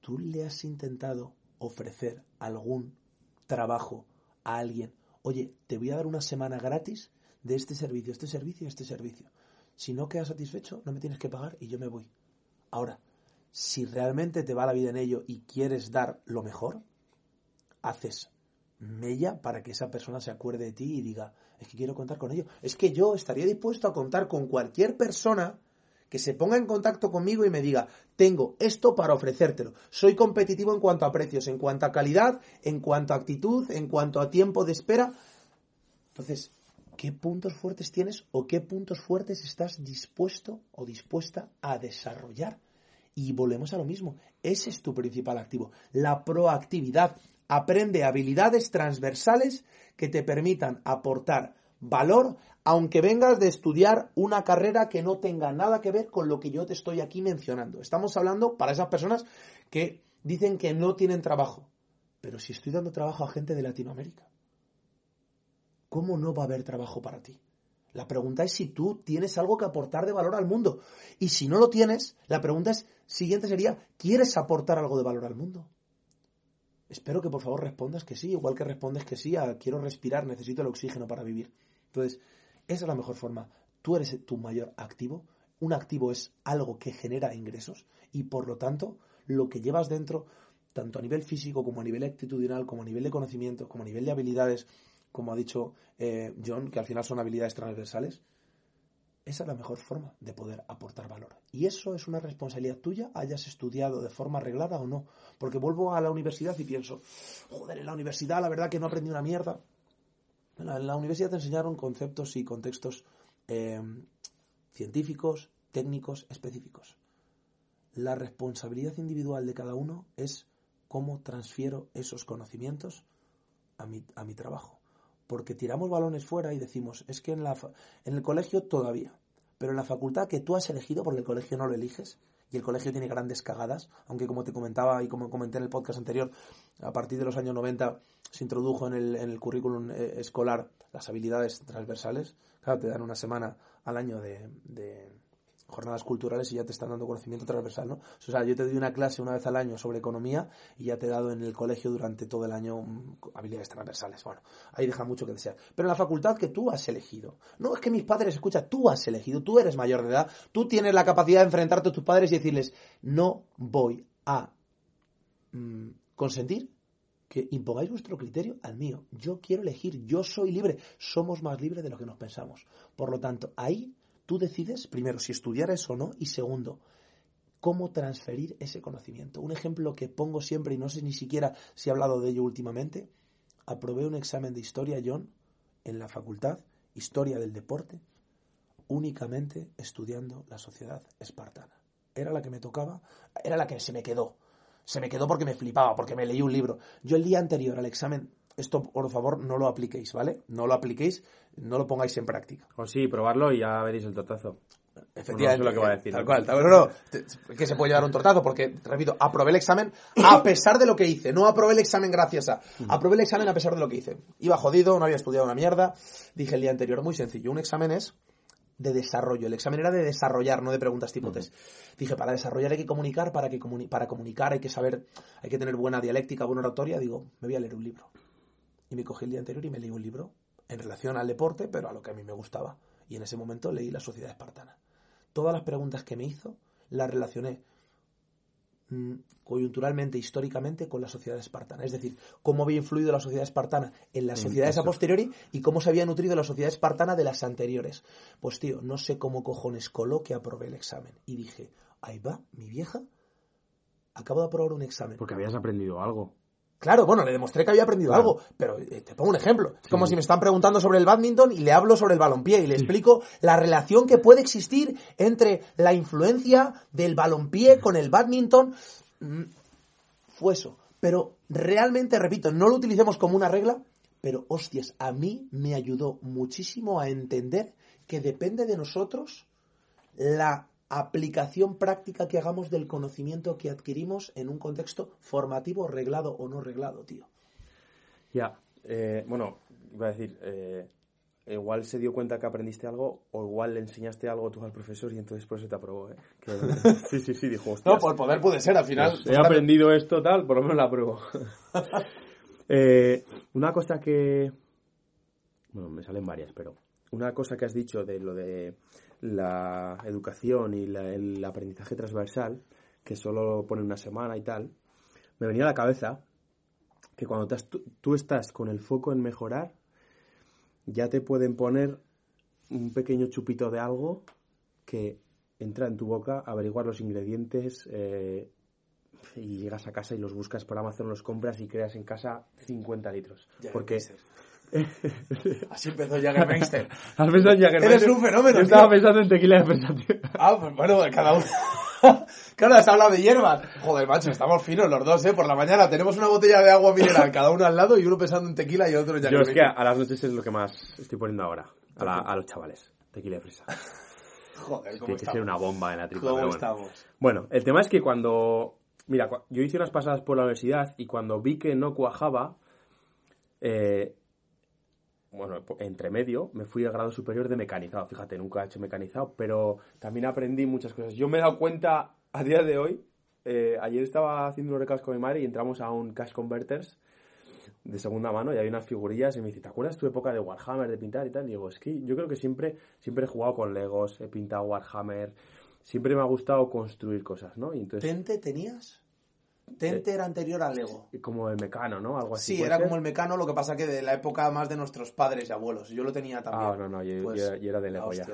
¿tú le has intentado ofrecer algún trabajo a alguien? Oye, te voy a dar una semana gratis de este servicio, este servicio este servicio. Si no quedas satisfecho, no me tienes que pagar y yo me voy. Ahora, si realmente te va la vida en ello y quieres dar lo mejor, haces mella para que esa persona se acuerde de ti y diga, es que quiero contar con ello. Es que yo estaría dispuesto a contar con cualquier persona que se ponga en contacto conmigo y me diga, tengo esto para ofrecértelo. Soy competitivo en cuanto a precios, en cuanto a calidad, en cuanto a actitud, en cuanto a tiempo de espera. Entonces, ¿qué puntos fuertes tienes o qué puntos fuertes estás dispuesto o dispuesta a desarrollar? Y volvemos a lo mismo. Ese es tu principal activo. La proactividad. Aprende habilidades transversales que te permitan aportar valor, aunque vengas de estudiar una carrera que no tenga nada que ver con lo que yo te estoy aquí mencionando. Estamos hablando para esas personas que dicen que no tienen trabajo. Pero si estoy dando trabajo a gente de Latinoamérica, ¿cómo no va a haber trabajo para ti? La pregunta es si tú tienes algo que aportar de valor al mundo. Y si no lo tienes, la pregunta es, siguiente sería, ¿quieres aportar algo de valor al mundo? Espero que por favor respondas que sí, igual que respondes que sí a quiero respirar, necesito el oxígeno para vivir. Entonces, esa es la mejor forma. Tú eres tu mayor activo. Un activo es algo que genera ingresos y por lo tanto lo que llevas dentro, tanto a nivel físico como a nivel actitudinal, como a nivel de conocimiento, como a nivel de habilidades, como ha dicho eh, John, que al final son habilidades transversales, esa es la mejor forma de poder aportar valor. Y eso es una responsabilidad tuya, hayas estudiado de forma arreglada o no. Porque vuelvo a la universidad y pienso, joder, en la universidad la verdad que no aprendí una mierda. En la universidad te enseñaron conceptos y contextos eh, científicos, técnicos, específicos. La responsabilidad individual de cada uno es cómo transfiero esos conocimientos a mi trabajo porque tiramos balones fuera y decimos, es que en, la, en el colegio todavía, pero en la facultad que tú has elegido, porque el colegio no lo eliges, y el colegio tiene grandes cagadas, aunque como te comentaba y como comenté en el podcast anterior, a partir de los años 90 se introdujo en el, en el currículum eh, escolar las habilidades transversales, claro, te dan una semana al año de jornadas culturales y ya te están dando conocimiento transversal, ¿no? O sea, yo te doy una clase una vez al año sobre economía y ya te he dado en el colegio durante todo el año mm, habilidades transversales. Bueno, ahí deja mucho que desear. Pero en la facultad que tú has elegido, no es que mis padres, escucha, tú has elegido, tú eres mayor de edad, tú tienes la capacidad de enfrentarte a tus padres y decirles, no voy a mm, consentir que impongáis vuestro criterio al mío. Yo quiero elegir, yo soy libre. Somos más libres de lo que nos pensamos. Por lo tanto, ahí Tú decides, primero, si estudiar eso o no, y segundo, cómo transferir ese conocimiento. Un ejemplo que pongo siempre, y no sé ni siquiera si he hablado de ello últimamente, aprobé un examen de historia, John, en la facultad, historia del deporte, únicamente estudiando la sociedad espartana. Era la que me tocaba, era la que se me quedó. Se me quedó porque me flipaba, porque me leí un libro. Yo el día anterior al examen esto por favor no lo apliquéis, ¿vale? No lo apliquéis, no lo pongáis en práctica. O sí, probarlo y ya veréis el tortazo. Efectivamente. lo que va a decir. Tal cual, tal, no, no, que se puede llevar un tortazo, porque, repito, aprobé el examen a pesar de lo que hice. No aprobé el examen gracias a. Aprobé el examen a pesar de lo que hice. Iba jodido, no había estudiado una mierda. Dije el día anterior, muy sencillo. Un examen es de desarrollo. El examen era de desarrollar, no de preguntas tipo test. Dije, para desarrollar hay que comunicar, para, que para comunicar hay que saber, hay que tener buena dialéctica, buena oratoria. Digo, me voy a leer un libro. Y me cogí el día anterior y me leí un libro en relación al deporte, pero a lo que a mí me gustaba. Y en ese momento leí La Sociedad Espartana. Todas las preguntas que me hizo las relacioné mm, coyunturalmente, históricamente, con la sociedad espartana. Es decir, cómo había influido la sociedad espartana en las sociedades a posteriori y cómo se había nutrido la sociedad espartana de las anteriores. Pues tío, no sé cómo cojones coló que aprobé el examen. Y dije, ahí va, mi vieja, acabo de aprobar un examen. Porque habías aprendido algo. Claro, bueno, le demostré que había aprendido algo, pero eh, te pongo un ejemplo. Es como si me están preguntando sobre el badminton y le hablo sobre el balompié y le explico la relación que puede existir entre la influencia del balompié con el badminton. Mm, fue eso. Pero realmente, repito, no lo utilicemos como una regla, pero hostias, a mí me ayudó muchísimo a entender que depende de nosotros la aplicación práctica que hagamos del conocimiento que adquirimos en un contexto formativo, reglado o no reglado, tío. Ya, eh, bueno, iba a decir, eh, igual se dio cuenta que aprendiste algo o igual le enseñaste algo tú al profesor y entonces por eso te aprobó, ¿eh? sí, sí, sí, dijo, No, por poder puede ser, al final... Pues he aprendido esto, tal, por lo menos la apruebo. Eh, una cosa que... Bueno, me salen varias, pero una cosa que has dicho de lo de la educación y el aprendizaje transversal, que solo pone una semana y tal, me venía a la cabeza que cuando tú, estás con el foco en mejorar, ya te pueden poner un pequeño chupito de algo que entra en tu boca, averiguar los ingredientes eh, y llegas a casa y los buscas por Amazon, los compras y creas en casa 50 litros. porque Así empezó Jaggermeister. Has pensado en Jaggermeister. Eres un fenómeno. Yo estaba pensando en tequila de fresa, Ah, pues bueno, cada uno. claro, has hablado de hierbas. Joder, macho, estamos finos los dos, ¿eh? Por la mañana tenemos una botella de agua mineral, cada uno al lado y uno pensando en tequila y otro en Yo es que a las noches es lo que más estoy poniendo ahora. A, los chavales. Tequila de fresa. Joder, ¿cómo Tiene que ser una bomba en la tripa. ¿Cómo estamos? Bueno, el tema es que cuando... Mira, yo hice unas pasadas por la universidad y cuando vi que no cuajaba, eh, bueno, entre medio, me fui al grado superior de mecanizado. Fíjate, nunca he hecho mecanizado, pero también aprendí muchas cosas. Yo me he dado cuenta a día de hoy, eh, ayer estaba haciendo un recas con mi madre y entramos a un Cash Converters de segunda mano y hay unas figurillas y me dice, ¿te acuerdas tu época de Warhammer, de pintar y tal? Y digo, es que yo creo que siempre, siempre he jugado con Legos, he pintado Warhammer, siempre me ha gustado construir cosas, ¿no? Y entonces... ¿Tente tenías? Tente era anterior al Lego. Como el Mecano, ¿no? Algo así. Sí, era como el Mecano, lo que pasa que de la época más de nuestros padres y abuelos. Yo lo tenía también. Ah, no, no, yo, pues, era de Lego ya.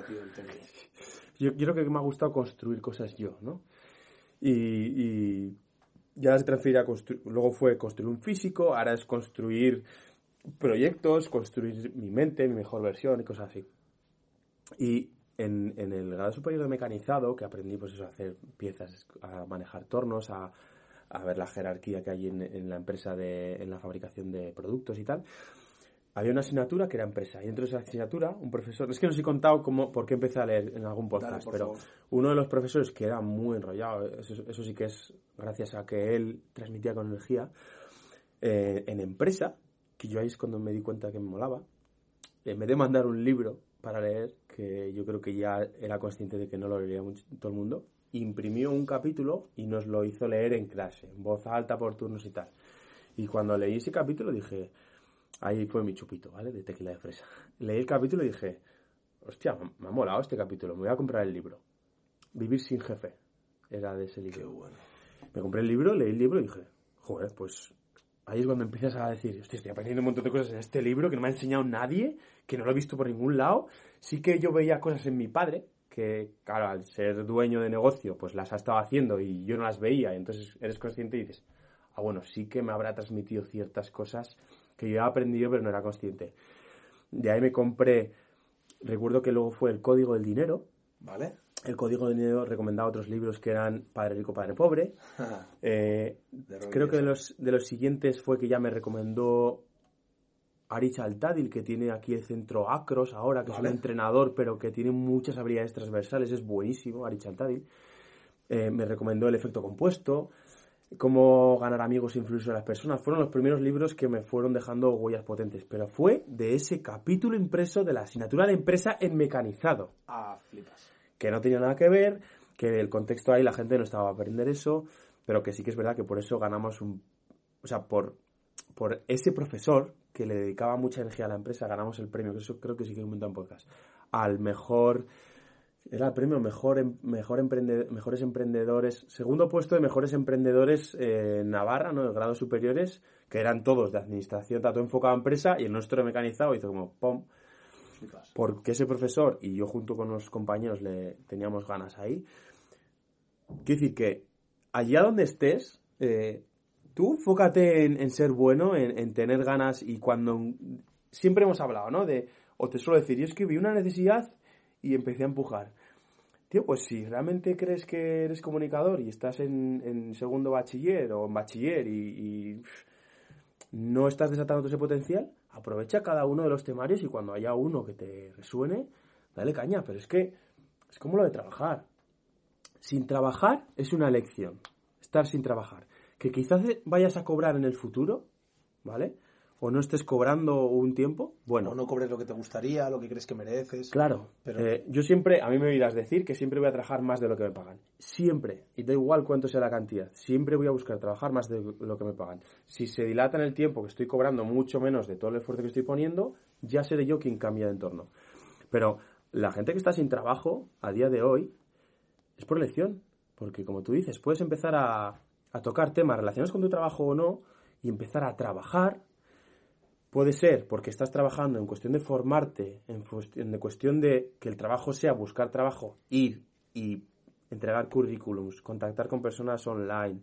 yo, creo que me ha gustado construir cosas yo, ¿no? Y, y ya se transfiere a construir. Luego fue construir un físico, ahora es construir proyectos, construir mi mente, mi mejor versión y cosas así. Y en, en el grado superior de mecanizado, que aprendí pues eso, a hacer piezas, a manejar tornos, a a ver la jerarquía que hay en, la empresa, de, en la fabricación de productos y tal, había una asignatura que era empresa. Y dentro de esa asignatura, un profesor, es que no os he contado cómo, por qué empecé a leer en algún podcast, pero uno de los profesores que era muy enrollado, eso, sí que es gracias a que él transmitía con energía, eh, en empresa, que yo ahí es cuando me di cuenta que me molaba, eh, me de mandar un libro para leer, que yo creo que ya era consciente de que no lo leería todo el mundo, imprimió un capítulo y nos lo hizo leer en clase, en voz alta por turnos y tal. Y cuando leí ese capítulo dije, ahí fue mi chupito, ¿vale? De tequila de fresa. Leí el capítulo y dije, hostia, me ha molado este capítulo, me voy a comprar el libro. Vivir sin jefe, era de ese libro. bueno. Me compré el libro, leí el libro y dije, joder, pues ahí es cuando empiezas a decir, hostia, estoy aprendiendo un montón de cosas en este libro que no me ha enseñado nadie, que no lo he visto por ningún lado. Sí que yo veía cosas en mi padre, que, claro, al ser dueño de negocio, pues las ha estado haciendo y yo no las veía, y entonces eres consciente y dices, ah, bueno, sí que me habrá transmitido ciertas cosas que yo he aprendido pero no era consciente. De ahí me compré, recuerdo que luego fue el Código del Dinero, ¿vale? El Código del Dinero recomendaba otros libros que eran Padre Rico, Padre Pobre. Eh, creo que de los, de los siguientes fue que ya me recomendó Arich Altadil, que tiene aquí el centro Acros ahora, que es un entrenador, pero que tiene muchas habilidades transversales, es buenísimo, Arich Altadil. Eh, me recomendó El efecto compuesto, Cómo ganar amigos e influir sobre las personas. Fueron los primeros libros que me fueron dejando huellas potentes, pero fue de ese capítulo impreso de la asignatura de empresa en mecanizado. Ah, flipas. Que no tenía nada que ver, que el contexto ahí la gente no estaba a aprender eso, pero que sí que es verdad que por eso ganamos un... O sea, por, por ese profesor que le dedicaba mucha energía a la empresa, ganamos el premio, que eso creo que sí que he comentado en podcast, al mejor Era el premio mejor, em, mejor emprende, mejores emprendedores, segundo puesto de mejores emprendedores eh, en Navarra, ¿no? De grados superiores, que eran todos de administración, tanto enfocado a empresa, y el nuestro mecanizado hizo como ¡pum! Porque ese profesor y yo junto con los compañeros le teníamos ganas ahí. Quiero decir que allá donde estés, eh, tú enfócate en, ser bueno, en, en, tener ganas y cuando... Siempre hemos hablado, ¿no? De, o te suelo decir, yo es que vi una necesidad y empecé a empujar. Tío, pues si realmente crees que eres comunicador y estás en, segundo bachiller o en bachiller y, no estás desatando ese potencial, aprovecha cada uno de los temarios y cuando haya uno que te resuene, dale caña. Pero es que es como lo de trabajar. Sin trabajar es una elección. Estar sin trabajar. Que quizás vayas a cobrar en el futuro, ¿vale? o no estés cobrando un tiempo, bueno. O no cobres lo que te gustaría, lo que crees que mereces. Claro. Pero... Eh, yo siempre, a mí me oirás decir que siempre voy a trabajar más de lo que me pagan. Siempre. Y da igual cuánto sea la cantidad. Siempre voy a buscar trabajar más de lo que me pagan. Si se dilata en el tiempo que estoy cobrando mucho menos de todo el esfuerzo que estoy poniendo, ya seré yo quien cambia de entorno. Pero la gente que está sin trabajo a día de hoy es por elección. Porque como tú dices, puedes empezar a, a tocar temas relacionados con tu trabajo o no y empezar a trabajar Puede ser porque estás trabajando en cuestión de formarte, en, cuestión de que el trabajo sea buscar trabajo, ir y entregar currículums, contactar con personas online.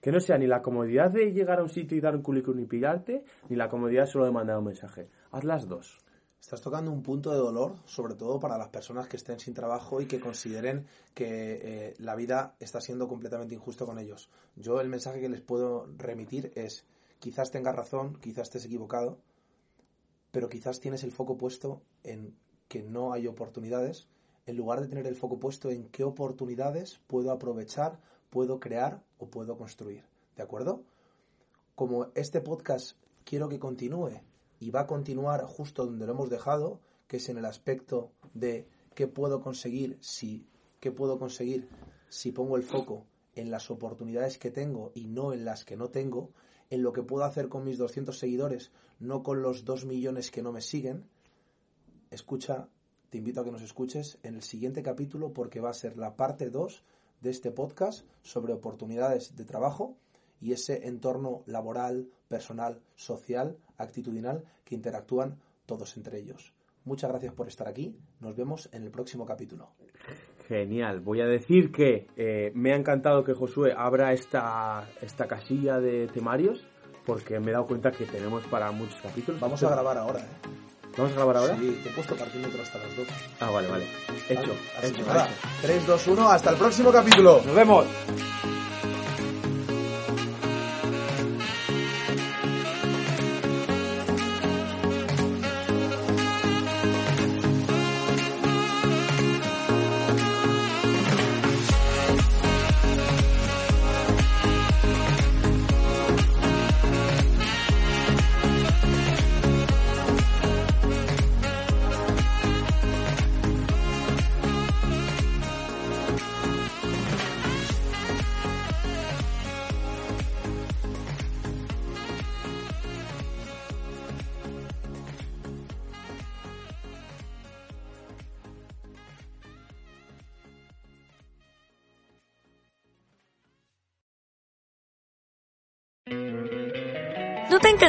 Que no sea ni la comodidad de llegar a un sitio y dar un currículum y pillarte, ni la comodidad solo de mandar un mensaje. Haz las dos. Estás tocando un punto de dolor, sobre todo para las personas que estén sin trabajo y que consideren que eh, la vida está siendo completamente injusta con ellos. Yo el mensaje que les puedo remitir es Quizás tengas razón, quizás estés equivocado, pero quizás tienes el foco puesto en que no hay oportunidades, en lugar de tener el foco puesto en qué oportunidades puedo aprovechar, puedo crear o puedo construir. ¿De acuerdo? Como este podcast quiero que continúe y va a continuar justo donde lo hemos dejado, que es en el aspecto de qué puedo conseguir si qué puedo conseguir si pongo el foco en las oportunidades que tengo y no en las que no tengo, en lo que puedo hacer con mis 200 seguidores, no con los 2 millones que no me siguen, escucha, te invito a que nos escuches en el siguiente capítulo porque va a ser la parte 2 de este podcast sobre oportunidades de trabajo y ese entorno laboral, personal, social, actitudinal que interactúan todos entre ellos. Muchas gracias por estar aquí. Nos vemos en el próximo capítulo. Genial. Voy a decir que eh, me ha encantado que Josué abra esta, esta casilla de temarios porque me he dado cuenta que tenemos para muchos capítulos. Vamos a grabar ahora, ¿eh? ¿Vamos a grabar ahora? Sí, te he puesto parquímetro hasta las 2. Ah, vale, vale. Hecho, hecho, hecho. 3, 2, 1, hasta el próximo capítulo. Nos vemos.